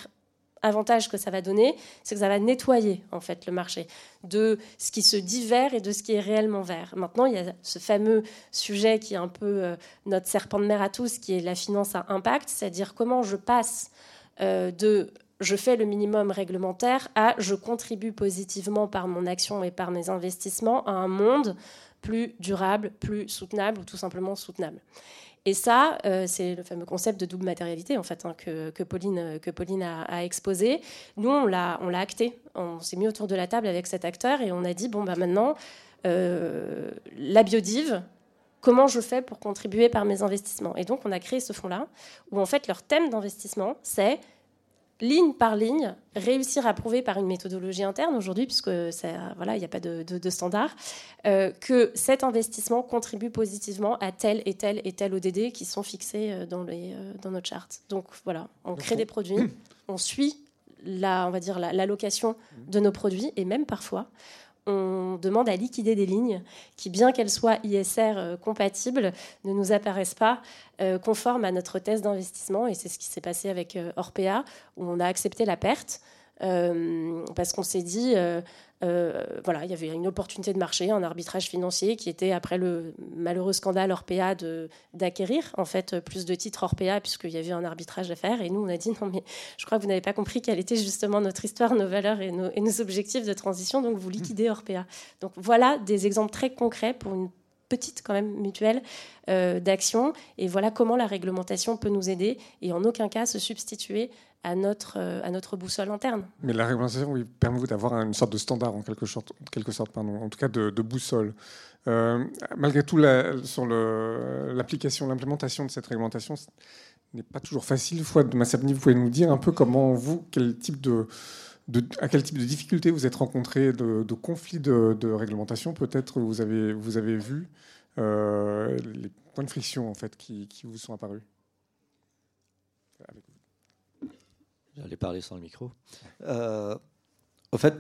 avantage que ça va donner, c'est que ça va nettoyer en fait le marché de ce qui se dit vert et de ce qui est réellement vert. Maintenant, il y a ce fameux sujet qui est un peu euh, notre serpent de mer à tous, qui est la finance à impact, c'est-à-dire comment je passe euh, de je fais le minimum réglementaire à je contribue positivement par mon action et par mes investissements à un monde plus durable, plus soutenable ou tout simplement soutenable. Et ça, euh, c'est le fameux concept de double matérialité en fait hein, que, que, Pauline, que Pauline a, exposé. Nous, on l'a, acté. On s'est mis autour de la table avec cet acteur et on a dit bon bah maintenant, euh, la biodive, comment je fais pour contribuer par mes investissements? Et donc, on a créé ce fonds-là où en fait leur thème d'investissement, c'est ligne par ligne, réussir à prouver par une méthodologie interne aujourd'hui, puisque voilà, il n'y a pas de, standard, euh, que cet investissement contribue positivement à tel et tel et tel ODD qui sont fixés euh, dans, les, euh, dans notre charte. Donc voilà, on crée des produits, on suit la, on va dire l'allocation de nos produits et même parfois on demande à liquider des lignes qui, bien qu'elles soient ISR euh, compatibles, ne nous apparaissent pas euh, conformes à notre thèse d'investissement. Et c'est ce qui s'est passé avec euh, Orpea, où on a accepté la perte. parce qu'on s'est dit, voilà, il y avait une opportunité de marché, un arbitrage financier qui était, après le malheureux scandale Orpea, d'acquérir en fait plus de titres Orpea, puisqu'il y avait un arbitrage à faire. Et nous, on a dit non, mais je crois que vous n'avez pas compris quelle était justement notre histoire, nos valeurs et nos, et nos objectifs de transition, donc vous liquidez Orpea. Donc voilà des exemples très concrets pour une petite quand même mutuelle d'action. Et voilà comment la réglementation peut nous aider et en aucun cas se substituer à notre, à notre boussole interne. Mais la réglementation oui, permet d'avoir une sorte de standard en quelque sorte, quelque sorte pardon, en tout cas de, boussole. malgré tout, sur l'application, l'implémentation de cette réglementation n'est pas toujours facile. Fois de Massabni, vous pouvez nous dire un peu comment vous, quel type de à quel type de difficultés vous êtes rencontrés, de, conflits de, réglementation peut-être vous avez, vous avez vu euh, les points de friction en fait qui, vous sont apparus? J'allais parler sans le micro. Euh, au fait,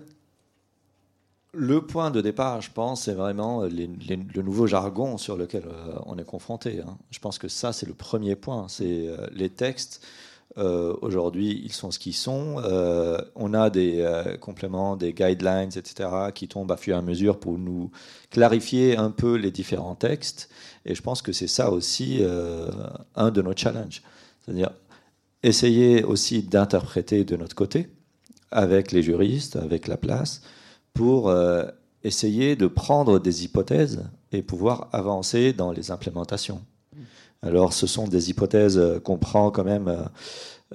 le point de départ, je pense, c'est vraiment le nouveau jargon sur lequel euh, on est confronté. Hein. Je pense que ça, c'est le premier point. C'est les textes euh, aujourd'hui, ils sont ce qu'ils sont. Euh, on a des euh, compléments, des guidelines, etc., qui tombent à fur et à mesure pour nous clarifier un peu les différents textes. Et je pense que c'est ça aussi un de nos challenges. C'est-à-dire essayer aussi d'interpréter de notre côté, avec les juristes, avec la place, pour essayer de prendre des hypothèses et pouvoir avancer dans les implémentations. Alors, ce sont des hypothèses qu'on prend quand même euh,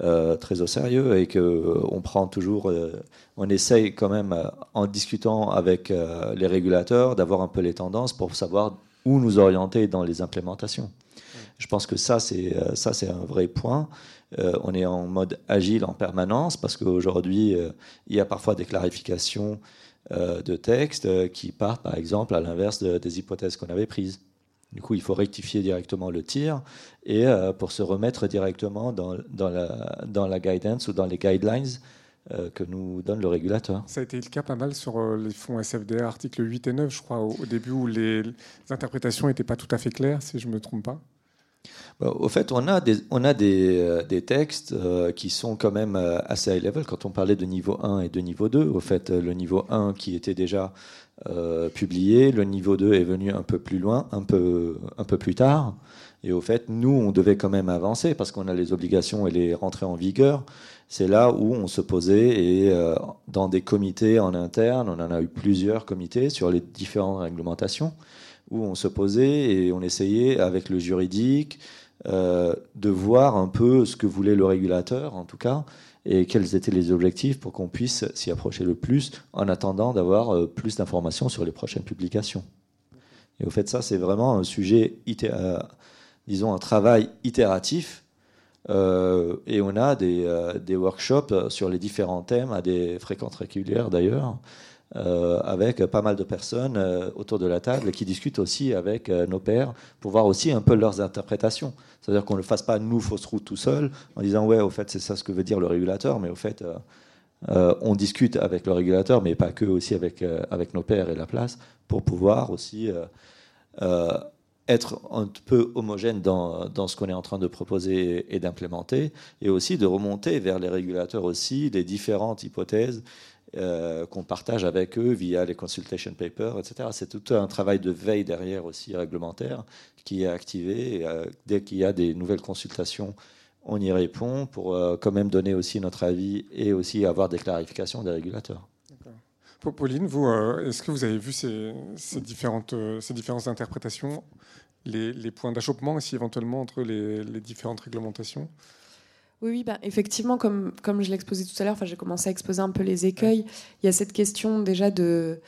euh, très au sérieux et que on prend toujours, euh, on essaye quand même, en discutant avec les régulateurs, d'avoir un peu les tendances pour savoir où nous orienter dans les implémentations. Je pense que ça, c'est c'est un vrai point. on est en mode agile en permanence parce qu'aujourd'hui, il y a parfois des clarifications de textes qui partent, par exemple, à l'inverse des hypothèses qu'on avait prises. Du coup, il faut rectifier directement le tir et euh, pour se remettre directement dans, la, guidance ou dans les guidelines euh, que nous donne le régulateur. Ça a été le cas pas mal sur euh, les fonds SFDR, articles 8 et 9, je crois, au, début où les, interprétations n'étaient pas tout à fait claires, si je ne me trompe pas. Bah, au fait, on a des, on a des, des textes qui sont quand même assez high level. Quand on parlait de niveau 1 et de niveau 2, au fait, le niveau 1 qui était déjà euh, publié. Le niveau 2 est venu un peu plus loin, un peu, un peu plus tard. Et au fait, nous, on devait quand même avancer parce qu'on a les obligations et les rentrées en vigueur. C'est là où on se posait et euh, dans des comités en interne, on en a eu plusieurs comités sur les différentes réglementations où on se posait et on essayait avec le juridique euh, de voir un peu ce que voulait le régulateur, en tout cas, et quels étaient les objectifs pour qu'on puisse s'y approcher le plus en attendant d'avoir euh, plus d'informations sur les prochaines publications. Et au fait, ça, c'est vraiment un sujet, euh, disons, un travail itératif. Et on a des, des, workshops sur les différents thèmes, à des fréquences régulières d'ailleurs, euh, avec pas mal de personnes euh, autour de la table qui discutent aussi avec euh, nos pairs pour voir aussi un peu leurs interprétations. C'est-à-dire qu'on ne le fasse pas nous fausse route tout seul en disant ouais au fait c'est ça ce que veut dire le régulateur, mais au fait on discute avec le régulateur, mais pas que aussi avec avec nos pairs et la place pour pouvoir aussi être un peu homogène dans, dans ce qu'on est en train de proposer et d'implémenter, et aussi de remonter vers les régulateurs aussi les différentes hypothèses euh, qu'on partage avec eux via les consultation papers, etc. C'est tout un travail de veille derrière aussi réglementaire qui est activé. Euh, dès qu'il y a des nouvelles consultations, on y répond pour euh, quand même donner aussi notre avis et aussi avoir des clarifications des régulateurs. Pauline, vous, est-ce que vous avez vu ces, différentes, ces différentes interprétations, les, points d'achoppement aussi éventuellement entre les différentes réglementations? Oui, oui bah, effectivement, comme, comme je l'exposais tout à l'heure, j'ai commencé à exposer un peu les écueils. Il y a cette question déjà de,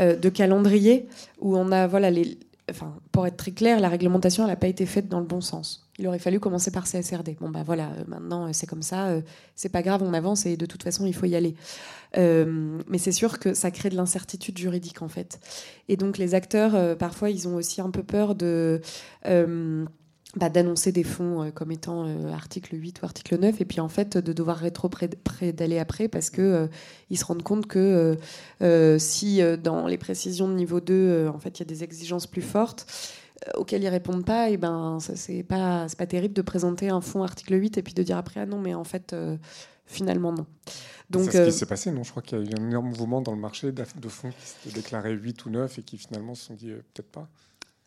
euh, de calendrier où on a, voilà, les, enfin, pour être très clair, la réglementation n'a pas été faite dans le bon sens. Il aurait fallu commencer par CSRD. Bon, bah voilà, euh, maintenant euh, c'est comme ça, c'est pas grave, on avance et de toute façon il faut y aller. mais c'est sûr que ça crée de l'incertitude juridique en fait. Et donc les acteurs, parfois, ils ont aussi un peu peur de bah, d'annoncer des fonds euh, comme étant euh, article 8 ou article 9 et puis en fait de devoir rétro d'aller après parce que euh, ils se rendent compte que si dans les précisions de niveau 2 en fait il y a des exigences plus fortes auxquelles ils répondent pas et ben ça c'est pas pas terrible de présenter un fonds article 8 et puis de dire après ah non mais en fait finalement non. Donc c'est ce qui s'est passé non? Je crois qu'il y a eu un énorme mouvement dans le marché de fonds qui s'étaient déclarés 8 ou 9 et qui finalement se sont dit peut-être pas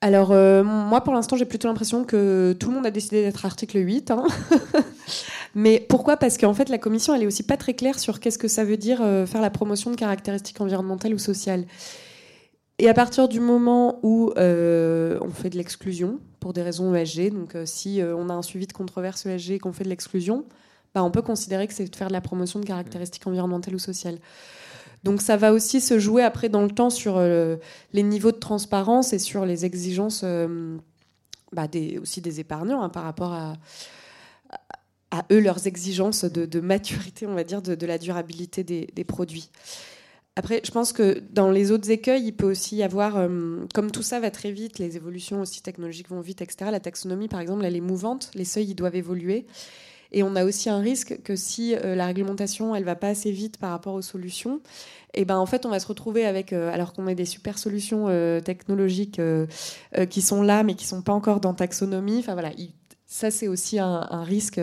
alors, euh, moi, pour l'instant, j'ai plutôt l'impression que tout le monde a décidé d'être article 8. Hein. Mais pourquoi? Parce qu'en fait, la commission, elle est aussi pas très claire sur qu'est-ce que ça veut dire euh, faire la promotion de caractéristiques environnementales ou sociales. Et à partir du moment où on fait de l'exclusion pour des raisons ESG, donc si on a un suivi de controverse ESG et qu'on fait de l'exclusion, bah, on peut considérer que c'est de faire de la promotion de caractéristiques environnementales ou sociales. Donc ça va aussi se jouer après dans le temps sur les niveaux de transparence et sur les exigences bah, des, aussi des épargnants hein, par rapport à, eux, leurs exigences de, maturité, on va dire, de, la durabilité des, produits. Après, je pense que dans les autres écueils, il peut aussi y avoir, euh, comme tout ça va très vite, les évolutions aussi technologiques vont vite, etc. La taxonomie, par exemple, elle est mouvante, les seuils, ils doivent évoluer. Et on a aussi un risque que si euh, la réglementation, elle va pas assez vite par rapport aux solutions, et ben en fait, on va se retrouver avec, euh, alors qu'on a des super solutions euh, technologiques qui sont là, mais qui sont pas encore dans taxonomie. Enfin voilà, ça c'est aussi un, risque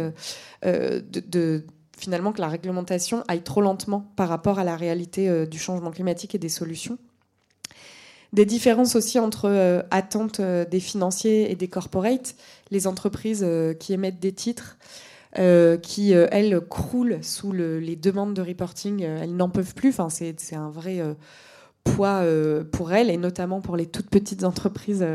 de, finalement que la réglementation aille trop lentement par rapport à la réalité du changement climatique et des solutions des différences aussi entre attentes des financiers et des corporates, les entreprises qui émettent des titres. Euh, qui, euh, elles, croulent sous les demandes de reporting. Euh, elles n'en peuvent plus. Enfin, c'est un vrai poids pour elles, et notamment pour les toutes petites entreprises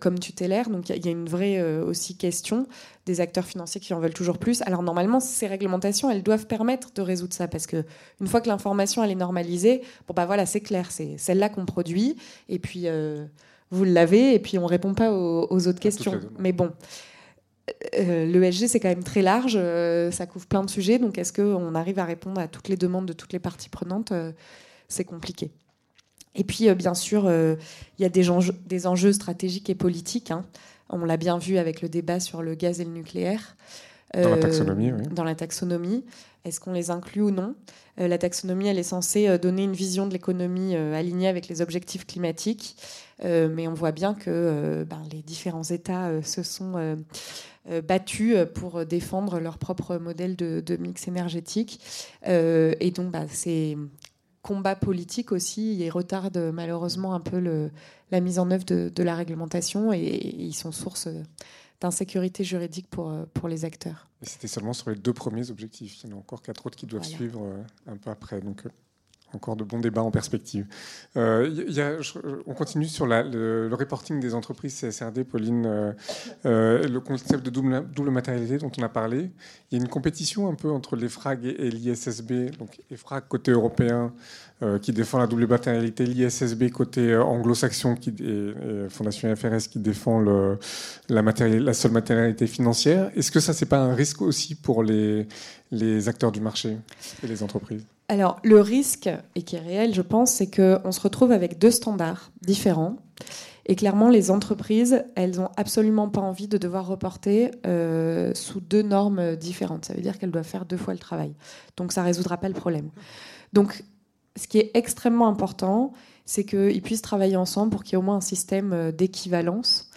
comme tutélaires. Donc, il y, a une vraie aussi question des acteurs financiers qui en veulent toujours plus. Alors, normalement, ces réglementations, elles doivent permettre de résoudre ça, parce que une fois que l'information, elle est normalisée, bon, bah voilà, c'est clair, c'est celle-là qu'on produit, et puis vous l'avez, et puis on répond pas aux, aux autres questions. Mais bon, euh, l'ESG, c'est quand même très large, euh, ça couvre plein de sujets, donc est-ce qu'on arrive à répondre à toutes les demandes de toutes les parties prenantes euh, C'est compliqué. Et puis, bien sûr, il y a des enjeux, des enjeux, stratégiques et politiques. Hein. On l'a bien vu avec le débat sur le gaz et le nucléaire. Dans la taxonomie, oui. Dans la taxonomie. Est-ce qu'on les inclut ou non? La taxonomie, elle est censée donner une vision de l'économie alignée avec les objectifs climatiques. Mais on voit bien que ben, les différents États se sont euh, battus euh, pour défendre leur propre modèle de, mix énergétique. Euh, et donc, bah, ces combats politiques aussi, ils retardent malheureusement un peu le, la mise en œuvre de, la réglementation et, ils sont source d'insécurité juridique pour, pour les acteurs. Et c'était seulement sur les deux premiers objectifs. Il y en a encore quatre autres qui doivent suivre un peu après. Donc, encore de bons débats en perspective. Euh, on continue sur le, reporting des entreprises CSRD, Pauline, euh, euh, le concept de double, double, matérialité dont on a parlé. Il y a une compétition un peu entre l'EFRAG et, l'ISSB, donc EFRAG côté européen qui défend la double matérialité, l'ISSB côté anglo-saxon qui, et, Fondation FRS qui défend la, seule matérialité financière. Est-ce que ça, c'est pas un risque aussi pour les, les acteurs du marché et les entreprises? Alors, le risque, et qui est réel, je pense, c'est qu'on se retrouve avec deux standards différents. Et clairement, les entreprises, elles n'ont absolument pas envie de devoir reporter euh, sous deux normes différentes. Ça veut dire qu'elles doivent faire deux fois le travail. Donc, ça ne résoudra pas le problème. Donc, ce qui est extrêmement important, c'est qu'ils puissent travailler ensemble pour qu'il y ait au moins un système euh, d'équivalence.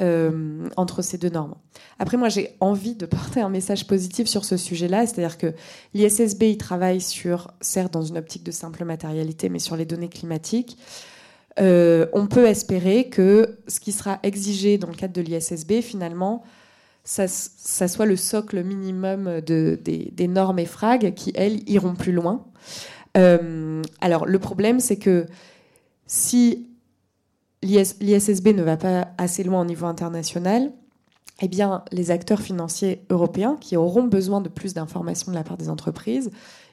Euh, entre ces deux normes. Après, moi, j'ai envie de porter un message positif sur ce sujet-là, c'est-à-dire que l'ISSB, il travaille sur, certes, dans une optique de simple matérialité, mais sur les données climatiques. Euh, on peut espérer que ce qui sera exigé dans le cadre de l'ISSB, finalement, ça, soit le socle minimum de, des, normes EFRAG qui, elles, iront plus loin. Euh, alors, le problème, c'est que si l'ISSB ne va pas assez loin au niveau international, eh bien, les acteurs financiers européens qui auront besoin de plus d'informations de la part des entreprises,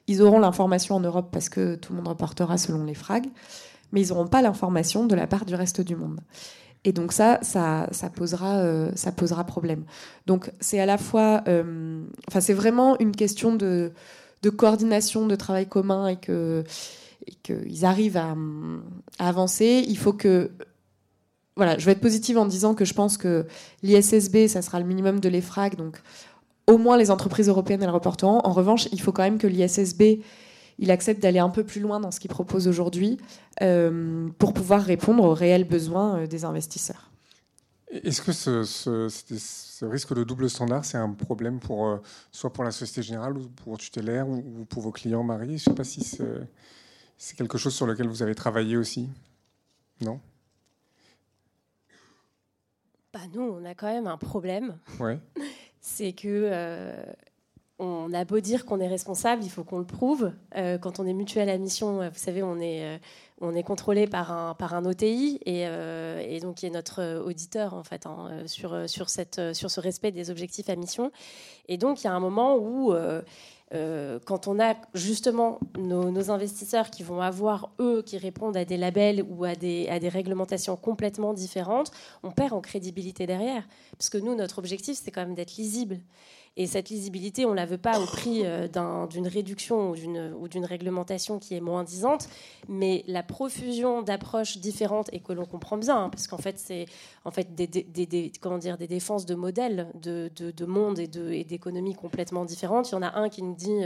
ils auront l'information en Europe parce que tout le monde reportera selon les FRAG, mais ils n'auront pas l'information de la part du reste du monde. Et donc ça, ça, posera, euh, posera problème. Donc c'est à la fois, euh, enfin c'est vraiment une question de, coordination, de travail commun et que qu'ils arrivent à, à, avancer. Il faut que voilà, je vais être positive en disant que je pense que l'ISSB, ça sera le minimum de l'EFRAG, donc au moins les entreprises européennes, elles reporteront. En revanche, il faut quand même que l'ISSB, il accepte d'aller un peu plus loin dans ce qu'il propose aujourd'hui euh, pour pouvoir répondre aux réels besoins euh, des investisseurs. Est-ce que ce, risque de double standard, c'est un problème pour, euh, soit pour la Société Générale ou pour Tutélaire ou, pour vos clients, Marie? Je ne sais pas si c'est quelque chose sur lequel vous avez travaillé aussi. Non? Bah, nous, on a quand même un problème. C'est que euh, on a beau dire qu'on est responsable, il faut qu'on le prouve. Euh, quand on est mutuel à mission, vous savez, on est on est contrôlé par un, par un OTI et, et donc qui est notre auditeur en fait hein, sur, sur, cette, sur ce respect des objectifs à mission. Et donc il y a un moment où euh, quand on a justement nos, investisseurs qui vont avoir, eux, qui répondent à des labels ou à des, à des réglementations complètement différentes, on perd en crédibilité derrière. Parce que nous, notre objectif, c'est quand même d'être lisible. Et cette lisibilité, on ne la veut pas au prix euh, d'une réduction ou d'une réglementation qui est moins disante, mais la profusion d'approches différentes et que l'on comprend bien, hein, parce qu'en fait, c'est en fait des, des, comment dire, des défenses de modèles de, de, monde et d'économies complètement différentes. Il y en a un qui nous dit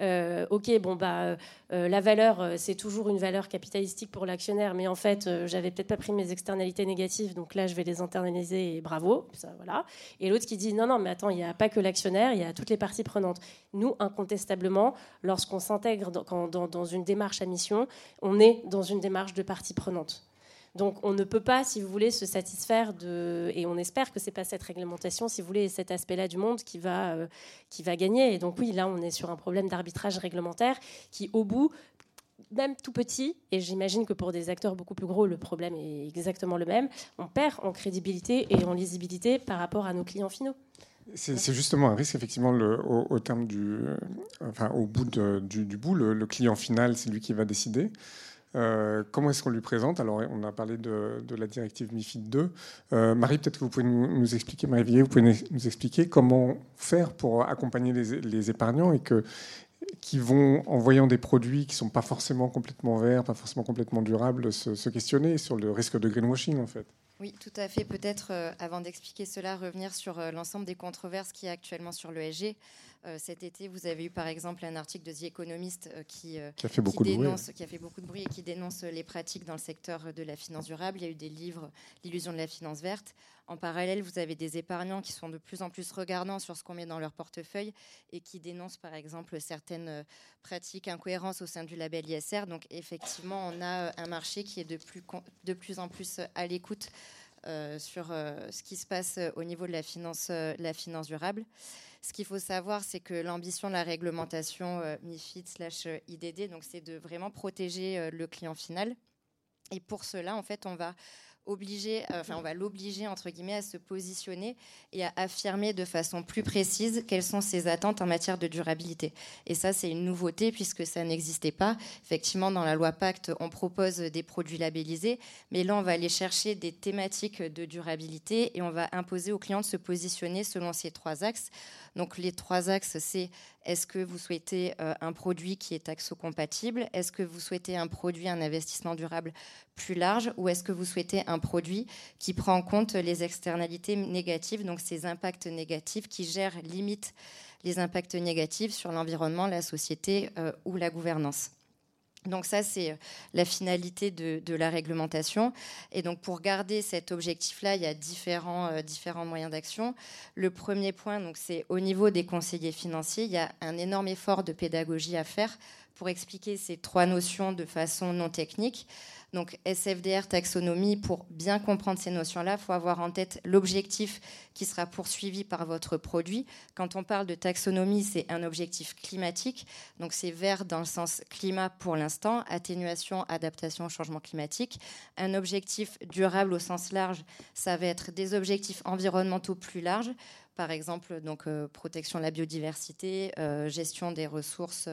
euh, euh, ok, bon, bah, euh, la valeur, euh, c'est toujours une valeur capitalistique pour l'actionnaire, mais en fait, j'avais peut-être pas pris mes externalités négatives, donc là, je vais les internaliser et bravo. Ça, voilà. Et l'autre qui dit non, non, mais attends, il n'y a pas que l'actionnaire, il y a toutes les parties prenantes. Nous, incontestablement, lorsqu'on s'intègre dans, dans une démarche à mission, on est dans une démarche de parties prenantes. Donc on ne peut pas, si vous voulez, se satisfaire de... Et on espère que ce n'est pas cette réglementation, si vous voulez, cet aspect-là du monde qui va, euh, qui va gagner. Et donc oui, là, on est sur un problème d'arbitrage réglementaire qui, au bout, même tout petit, et j'imagine que pour des acteurs beaucoup plus gros, le problème est exactement le même, on perd en crédibilité et en lisibilité par rapport à nos clients finaux. C'est justement un risque, effectivement, au, terme du, enfin, au bout du, bout, le, client final, c'est lui qui va décider. Euh, comment est-ce qu'on lui présente? Alors, on a parlé de, la directive MIFID 2. Euh, Marie, peut-être que vous pouvez nous, expliquer, Marie vous pouvez nous expliquer comment faire pour accompagner les, épargnants et que, qui vont, en voyant des produits qui ne sont pas forcément complètement verts, pas forcément complètement durables, se, questionner sur le risque de greenwashing, en fait. Oui, tout à fait. Peut-être, euh, avant d'expliquer cela, revenir sur l'ensemble des controverses qui y a actuellement sur l'ESG. Euh, cet été, vous avez eu par exemple un article de The Economist euh, qui, euh, qui, a fait beaucoup dénonce, de qui a fait beaucoup de bruit et qui dénonce les pratiques dans le secteur de la finance durable. Il y a eu des livres, L'illusion de la finance verte. En parallèle, vous avez des épargnants qui sont de plus en plus regardants sur ce qu'on met dans leur portefeuille et qui dénoncent par exemple certaines pratiques incohérences au sein du label ISR. Donc effectivement, on a un marché qui est de plus, de plus en plus à l'écoute sur ce qui se passe au niveau de la finance, la finance durable. Ce qu'il faut savoir, c'est que l'ambition de la réglementation euh, MIFID slash euh, IDD, donc c'est de vraiment protéger euh, le client final. Et pour cela, en fait, on va obliger, enfin, on va l'obliger entre guillemets à se positionner et à affirmer de façon plus précise quelles sont ses attentes en matière de durabilité. Et ça, c'est une nouveauté puisque ça n'existait pas. Effectivement, dans la loi Pacte, on propose des produits labellisés, mais là, on va aller chercher des thématiques de durabilité et on va imposer aux clients de se positionner selon ces trois axes. Donc les trois axes, c'est est-ce que vous souhaitez euh, un produit qui est taxo-compatible? Est-ce que vous souhaitez un produit, un investissement durable plus large? Ou est-ce que vous souhaitez un produit qui prend en compte les externalités négatives, donc ces impacts négatifs qui gèrent, limitent les impacts négatifs sur l'environnement, la société euh, ou la gouvernance? Donc ça, c'est euh, la finalité de, la réglementation. Et donc pour garder cet objectif-là, il y a différents, euh, moyens d'action. Le premier point, c'est au niveau des conseillers financiers, il y a un énorme effort de pédagogie à faire pour expliquer ces trois notions de façon non technique. Donc SFDR, taxonomie, pour bien comprendre ces notions-là, il faut avoir en tête l'objectif qui sera poursuivi par votre produit. Quand on parle de taxonomie, c'est un objectif climatique. Donc c'est vert dans le sens climat pour l'instant, atténuation, adaptation au changement climatique. Un objectif durable au sens large, ça va être des objectifs environnementaux plus larges par exemple donc euh, protection de la biodiversité, euh, gestion des ressources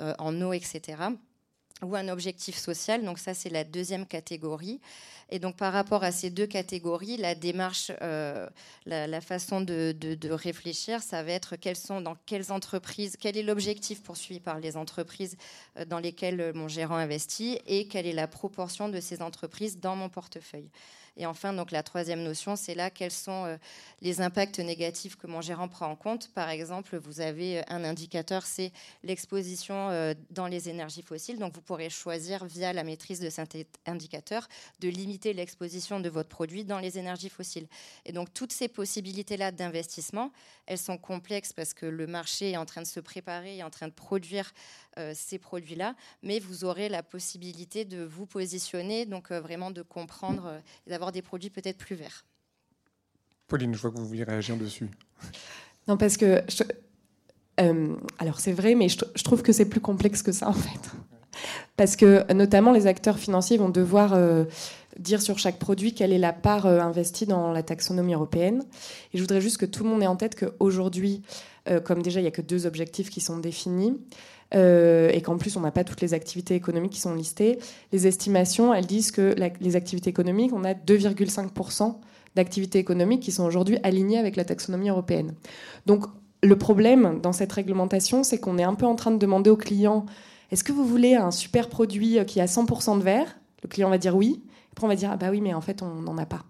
euh, en eau, etc ou un objectif social. Donc ça, c'est la deuxième catégorie. Et donc par rapport à ces deux catégories, la démarche, euh, la, façon de, réfléchir, ça va être quelles sont dans quelles entreprises, quel est l'objectif poursuivi par les entreprises euh, dans lesquelles mon gérant investit et quelle est la proportion de ces entreprises dans mon portefeuille. Et enfin, donc la troisième notion, c'est là quels sont euh, les impacts négatifs que mon gérant prend en compte. Par exemple, vous avez euh, un indicateur, c'est l'exposition euh, dans les énergies fossiles. Donc vous pourrez choisir via la maîtrise de cet indicateur de limiter l'exposition de votre produit dans les énergies fossiles. Et donc toutes ces possibilités-là d'investissement, elles sont complexes parce que le marché est en train de se préparer, est en train de produire ces produits-là, mais vous aurez la possibilité de vous positionner, donc vraiment de comprendre et d'avoir des produits peut-être plus verts. Pauline, je vois que vous vouliez réagir dessus. Non, parce que. Euh, alors, c'est vrai, mais je, trouve que c'est plus complexe que ça, en fait. parce que notamment les acteurs financiers vont devoir dire sur chaque produit quelle est la part investie dans la taxonomie européenne. Et je voudrais juste que tout le monde ait en tête qu'aujourd'hui, comme déjà il n'y a que deux objectifs qui sont définis, euh, et qu'en plus on n'a pas toutes les activités économiques qui sont listées. Les estimations, elles disent que les activités économiques, on a 2,5% d'activités économiques qui sont aujourd'hui alignées avec la taxonomie européenne. Donc le problème dans cette réglementation, c'est qu'on est un peu en train de demander aux clients est-ce que vous voulez un super produit qui a 100% de verre? Le client va dire oui. Après on va dire ah bah oui, mais en fait on n'en a pas.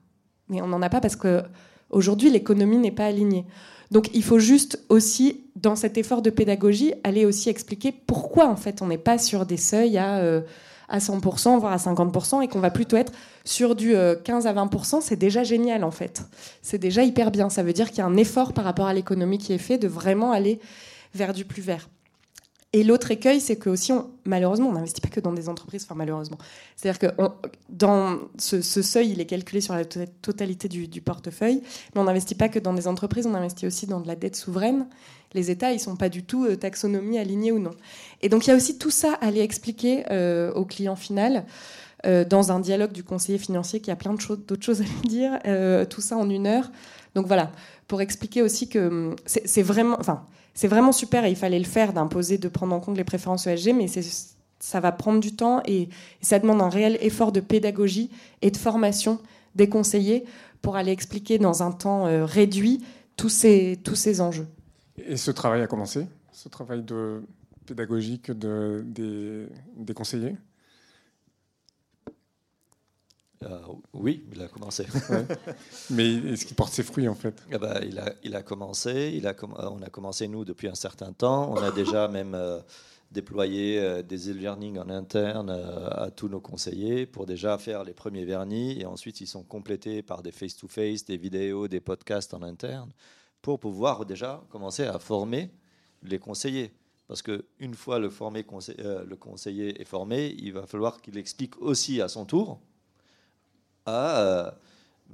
Mais on n'en a pas parce que aujourd'hui l'économie n'est pas alignée. Donc il faut juste aussi, dans cet effort de pédagogie, aller aussi expliquer pourquoi en fait on n'est pas sur des seuils à, euh, à 100%, voire à 50%, et qu'on va plutôt être sur du 15 euh, à 20%. C'est déjà génial en fait. C'est déjà hyper bien. Ça veut dire qu'il y a un effort par rapport à l'économie qui est fait de vraiment aller vers du plus vert. Et l'autre écueil, c'est que aussi, malheureusement, on n'investit pas que dans des entreprises, malheureusement. C'est-à-dire que dans ce, seuil, il est calculé sur la totalité du, portefeuille, mais on n'investit pas que dans des entreprises, on investit aussi dans de la dette souveraine. Les États, ils sont pas du tout euh, taxonomie alignés ou non. Et donc il y a aussi tout ça à aller expliquer euh, au client final. Euh, dans un dialogue du conseiller financier qui a plein d'autres choses à lui dire, tout ça en une heure. Donc voilà, pour expliquer aussi que hum, c'est vraiment, c'est vraiment super et il fallait le faire d'imposer, de prendre en compte les préférences ESG, mais ça va prendre du temps et, ça demande un réel effort de pédagogie et de formation des conseillers pour aller expliquer dans un temps euh, réduit tous ces, tous ces enjeux. Et ce travail a commencé Ce travail de pédagogique de, des, des conseillers? Euh, oui, il a commencé. Mais est-ce qu'il porte ses fruits en fait? Eh ben, il, a, il a commencé, il a, on a commencé nous depuis un certain temps. On a déjà même euh, déployé euh, des e-learning en interne à tous nos conseillers pour déjà faire les premiers vernis et ensuite ils sont complétés par des face-to-face, des vidéos, des podcasts en interne pour pouvoir déjà commencer à former les conseillers. Parce qu'une fois le, formé, le conseiller est formé, il va falloir qu'il explique aussi à son tour à euh,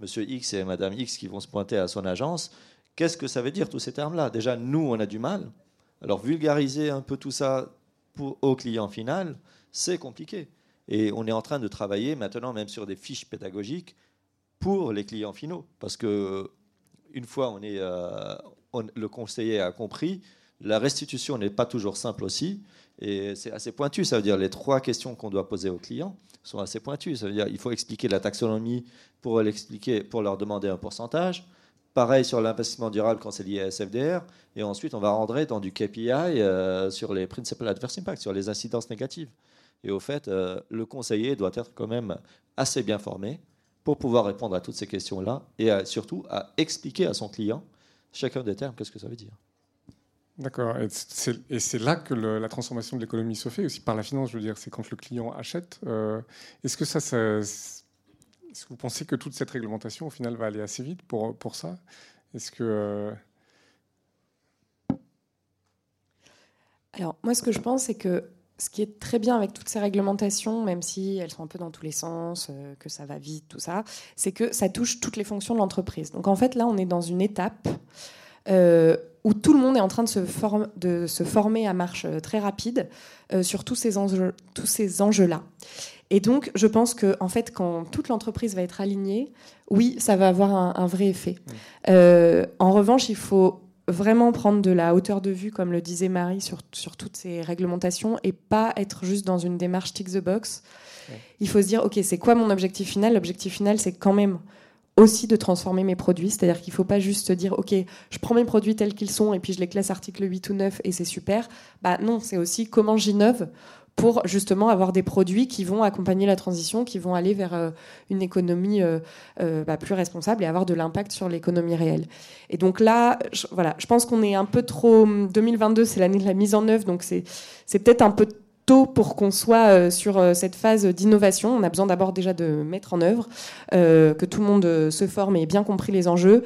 Monsieur X et Madame X qui vont se pointer à son agence. Qu'est-ce que ça veut dire tous ces termes-là? Déjà, nous, on a du mal. Alors, vulgariser un peu tout ça pour, au client final, c'est compliqué. Et on est en train de travailler maintenant même sur des fiches pédagogiques pour les clients finaux. Parce que une fois on est, euh, le conseiller a compris, la restitution n'est pas toujours simple aussi. Et c'est assez pointu. Ça veut dire les trois questions qu'on doit poser aux clients sont assez pointues. Ça veut dire il faut expliquer la taxonomie pour l'expliquer, pour leur demander un pourcentage. Pareil sur l'investissement durable quand c'est lié à SFDR. Et ensuite, on va rentrer dans du KPI euh, sur les Principal Adverse Impact, sur les incidences négatives. Et au fait, euh, le conseiller doit être quand même assez bien formé pour pouvoir répondre à toutes ces questions-là et surtout à expliquer à son client chacun des termes, qu'est-ce que ça veut dire? D'accord. Et c'est là que la transformation de l'économie se fait aussi par la finance. Je veux dire, c'est quand le client achète. Euh, est-ce que ça, est-ce que vous pensez que toute cette réglementation, au final, va aller assez vite pour, pour ça? Est-ce que euh, Alors, moi, ce que je pense, c'est que ce qui est très bien avec toutes ces réglementations, même si elles sont un peu dans tous les sens, euh, que ça va vite, tout ça, c'est que ça touche toutes les fonctions de l'entreprise. Donc, en fait, là, on est dans une étape où tout le monde est en train de se, de se former à marche euh, très rapide euh, sur tous ces enjeux, tous ces enjeux-là. Et donc, je pense que en fait, quand toute l'entreprise va être alignée, oui, ça va avoir un, vrai effet. Euh, en revanche, il faut vraiment prendre de la hauteur de vue, comme le disait Marie, sur, sur toutes ces réglementations et pas être juste dans une démarche tick the box. Il faut se dire, OK, c'est quoi mon objectif final? L'objectif final, c'est quand même aussi de transformer mes produits. C'est-à-dire qu'il ne faut pas juste dire, OK, je prends mes produits tels qu'ils sont et puis je les classe article 8 ou 9 et c'est super. Bah non, c'est aussi comment j'innove pour justement avoir des produits qui vont accompagner la transition, qui vont aller vers euh, une économie euh, euh, bah, plus responsable et avoir de l'impact sur l'économie réelle. Et donc là, voilà, je pense qu'on est un peu trop. 2022, c'est l'année de la mise en œuvre, donc c'est peut-être un peu pour qu'on soit euh, sur euh, cette phase d'innovation. On a besoin d'abord déjà de mettre en œuvre, euh, que tout le monde se forme et ait bien compris les enjeux.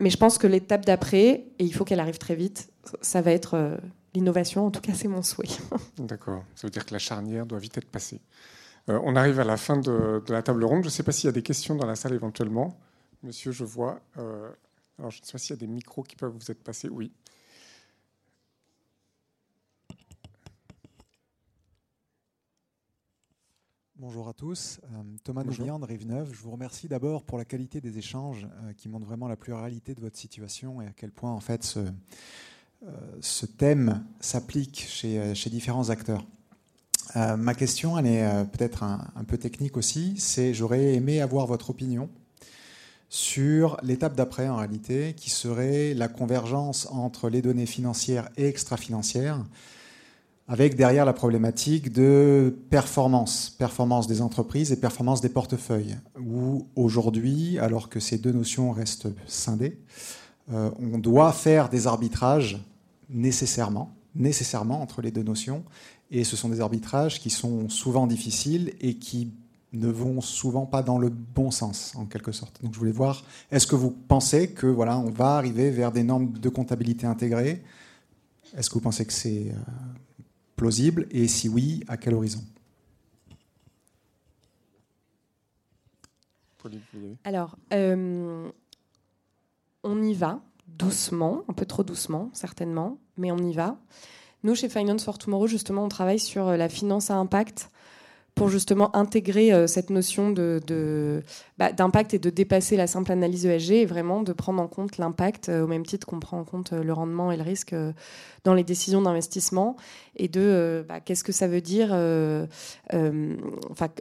Mais je pense que l'étape d'après, et il faut qu'elle arrive très vite, ça va être l'innovation. En tout cas, c'est mon souhait. D'accord. Ça veut dire que la charnière doit vite être passée. on arrive à la fin de, la table ronde. Je ne sais pas s'il y a des questions dans la salle éventuellement. Monsieur, je vois. alors, je ne sais pas s'il y a des micros qui peuvent vous être passés. Oui. Bonjour à tous. Euh, Thomas Nouvian de Rive-Neuve. Je vous remercie d'abord pour la qualité des échanges euh, qui montrent vraiment la pluralité de votre situation et à quel point en fait ce, euh, ce thème s'applique chez, chez, différents acteurs. ma question, elle est peut-être un, un, peu technique aussi. C'est j'aurais aimé avoir votre opinion sur l'étape d'après en réalité, qui serait la convergence entre les données financières et extra-financières avec derrière la problématique de performance, performance des entreprises et performance des portefeuilles, où aujourd'hui, alors que ces deux notions restent scindées, euh, on doit faire des arbitrages nécessairement, nécessairement entre les deux notions, et ce sont des arbitrages qui sont souvent difficiles et qui ne vont souvent pas dans le bon sens, en quelque sorte. Donc je voulais voir, est-ce que vous pensez que voilà, on va arriver vers des normes de comptabilité intégrées? Est-ce que vous pensez que c'est euh, plausible Et si oui, à quel horizon Alors, euh, on y va doucement, un peu trop doucement, certainement, mais on y va. Nous, chez Finance for Tomorrow, justement, on travaille sur euh, la finance à impact pour justement intégrer euh, cette notion de, bah, d'impact et de dépasser la simple analyse ESG et vraiment de prendre en compte l'impact euh, au même titre qu'on prend en compte euh, le rendement et le risque dans les décisions d'investissement et de bah, qu'est-ce que ça veut dire,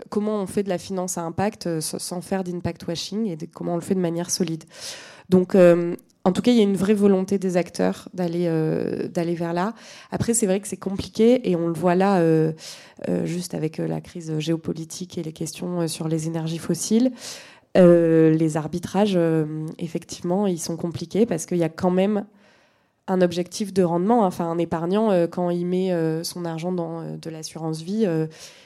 comment on fait de la finance à impact sans faire d'impact washing et comment on le fait de manière solide. Donc en tout cas, il y a une vraie volonté des acteurs d'aller euh, d'aller vers là. Après, c'est vrai que c'est compliqué et on le voit là, euh, euh, juste avec la crise géopolitique et les questions sur les énergies fossiles. les arbitrages, effectivement, ils sont compliqués parce qu'il y a quand même un objectif de rendement. Enfin, un épargnant, quand il met son argent dans de l'assurance vie,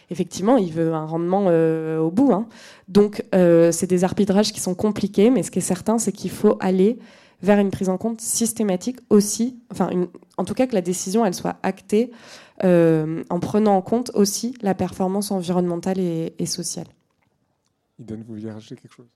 effectivement, il veut un rendement au bout. Hein. Donc, c'est des arbitrages qui sont compliqués, mais ce qui est certain, c'est qu'il faut aller vers une prise en compte systématique aussi, enfin, en tout cas que la décision elle soit actée euh, en prenant en compte aussi la performance environnementale et, sociale. Iden, vous vouliez rajouter quelque chose?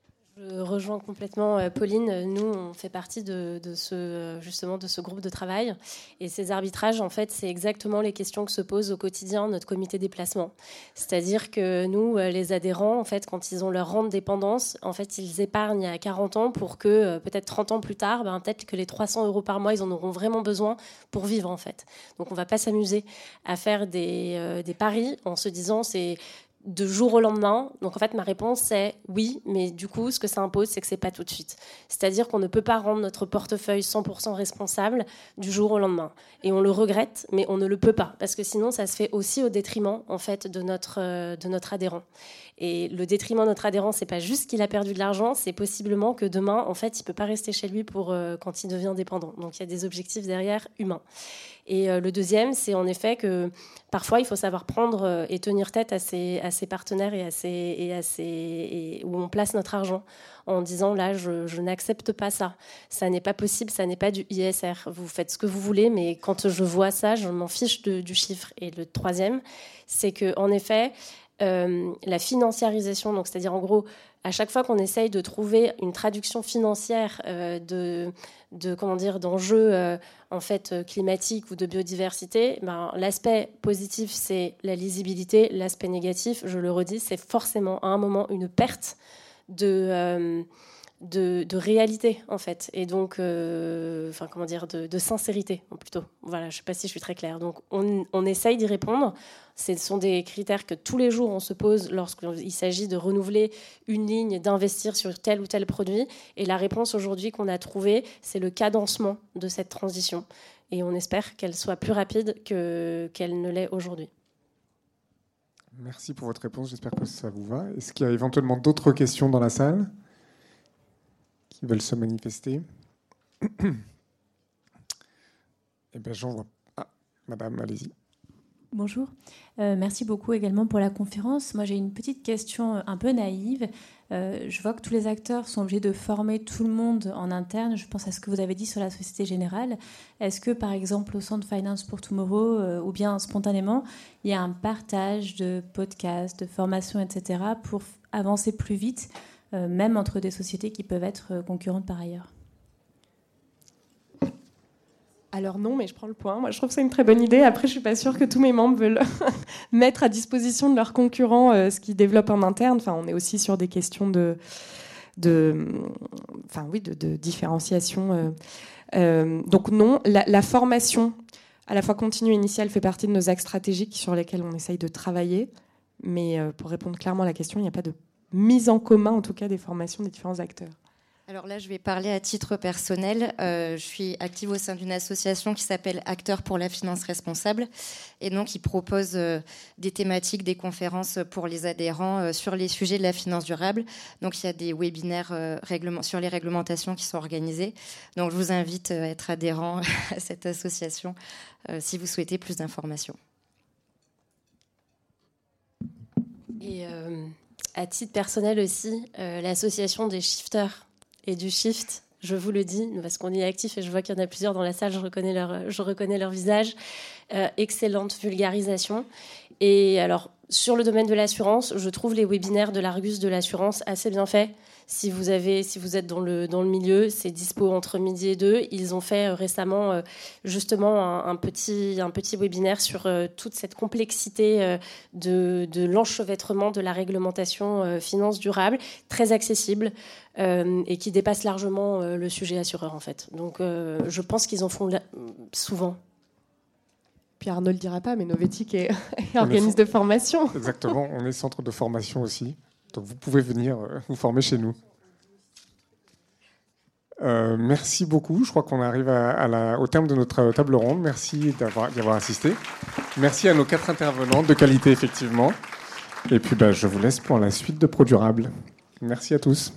Je rejoins complètement euh, Pauline. Nous, on fait partie de, ce, justement de ce groupe de travail. Et ces arbitrages, en fait, c'est exactement les questions que se pose au quotidien notre comité des placements. C'est-à-dire que nous, euh, les adhérents, en fait, quand ils ont leur rente dépendance, en fait, ils épargnent à 40 ans pour que euh, peut-être 30 ans plus tard, ben, peut-être que les 300 euros par mois, ils en auront vraiment besoin pour vivre, en fait. Donc, on ne va pas s'amuser à faire des paris en se disant c'est de jour au lendemain. Donc en fait, ma réponse c'est oui, mais du coup, ce que ça impose, c'est que c'est pas tout de suite. C'est-à-dire qu'on ne peut pas rendre notre portefeuille 100% responsable du jour au lendemain. Et on le regrette, mais on ne le peut pas parce que sinon, ça se fait aussi au détriment en fait de notre euh, de notre adhérent. Et le détriment de notre adhérent, c'est pas juste qu'il a perdu de l'argent, c'est possiblement que demain, en fait, il peut pas rester chez lui pour euh, quand il devient dépendant. Donc il y a des objectifs derrière humains. Et euh, le deuxième, c'est en effet que parfois, il faut savoir prendre euh, et tenir tête à ses, partenaires et à, ses, où on place notre argent en disant là, je, n'accepte pas ça. Ça n'est pas possible, ça n'est pas du ISR. Vous faites ce que vous voulez, mais quand je vois ça, je m'en fiche du chiffre. Et le troisième, c'est que en effet, euh, la financiarisation, c'est-à-dire en gros, à chaque fois qu'on essaye de trouver une traduction financière euh, de, comment dire d'enjeux euh, en fait climatiques ou de biodiversité, ben, l'aspect positif c'est la lisibilité, l'aspect négatif, je le redis, c'est forcément à un moment une perte de de, réalité en fait. Et donc euh, comment dire de, sincérité plutôt. Voilà je sais pas si je suis très claire. Donc on, on essaye d'y répondre. Ce sont des critères que tous les jours on se pose lorsqu'il s'agit de renouveler une ligne d'investir sur tel ou tel produit. Et la réponse aujourd'hui qu'on a trouvée c'est le cadencement de cette transition. Et on espère qu'elle soit plus rapide que qu'elle ne l'est aujourd'hui. Merci pour votre réponse, j'espère que ça vous va. Est-ce qu'il y a éventuellement d'autres questions dans la salle? Qui veulent se manifester Eh bien, j'en vois. Ah, madame, allez-y. Bonjour. Euh, merci beaucoup également pour la conférence. Moi, j'ai une petite question un peu naïve. Euh, je vois que tous les acteurs sont obligés de former tout le monde en interne. Je pense à ce que vous avez dit sur la Société Générale. Est-ce que, par exemple, au Centre Finance pour Tomorrow, euh, ou bien spontanément, il y a un partage de podcasts, de formations, etc., pour avancer plus vite euh, même entre des sociétés qui peuvent être euh, concurrentes par ailleurs. alors non, mais je prends le point. Moi, je trouve que c'est une très bonne idée. Après, je suis pas sûre que tous mes membres veulent mettre à disposition de leurs concurrents euh, ce qu'ils développent en interne. Enfin, on est aussi sur des questions de, enfin oui, de, différenciation. Euh, euh, donc non, la, formation à la fois continue et initiale fait partie de nos axes stratégiques sur lesquels on essaye de travailler. Mais pour répondre clairement à la question, il n'y a pas de mise en commun, en tout cas, des formations des différents acteurs. Alors là, je vais parler à titre personnel. Euh, je suis active au sein d'une association qui s'appelle Acteurs pour la finance responsable. Et donc, il propose euh, des thématiques, des conférences pour les adhérents euh, sur les sujets de la finance durable. Donc, il y a des webinaires sur les réglementations qui sont organisés. Donc, je vous invite à être adhérent à cette association si vous souhaitez plus d'informations. Et à titre personnel aussi, l'association des shifters et du shift. Je vous le dis, parce qu'on est actif et je vois qu'il y en a plusieurs dans la salle, je reconnais leur, je reconnais leur visage. Euh, excellente vulgarisation. Et alors, sur le domaine de l'assurance, je trouve les webinaires de l'Argus de l'assurance assez bien faits. Si vous, avez, si vous êtes dans le, dans le milieu, c'est dispo entre midi et deux. Ils ont fait euh, récemment euh, justement un, petit, un petit webinaire sur toute cette complexité de, de l'enchevêtrement de la réglementation finance durable, très accessible. Euh, et qui dépasse largement euh, le sujet assureur en fait. Donc euh, je pense qu'ils en font souvent. Puis Arnaud ne le dira pas, mais Novetic est, organisme de formation. Exactement, on est centre de formation aussi. Donc vous pouvez venir vous former chez nous. merci beaucoup. Je crois qu'on arrive au terme de notre table ronde. Merci d'y avoir, assisté. Merci à nos quatre intervenants de qualité, effectivement. Et puis bah, je vous laisse pour la suite de ProDurable. Merci à tous.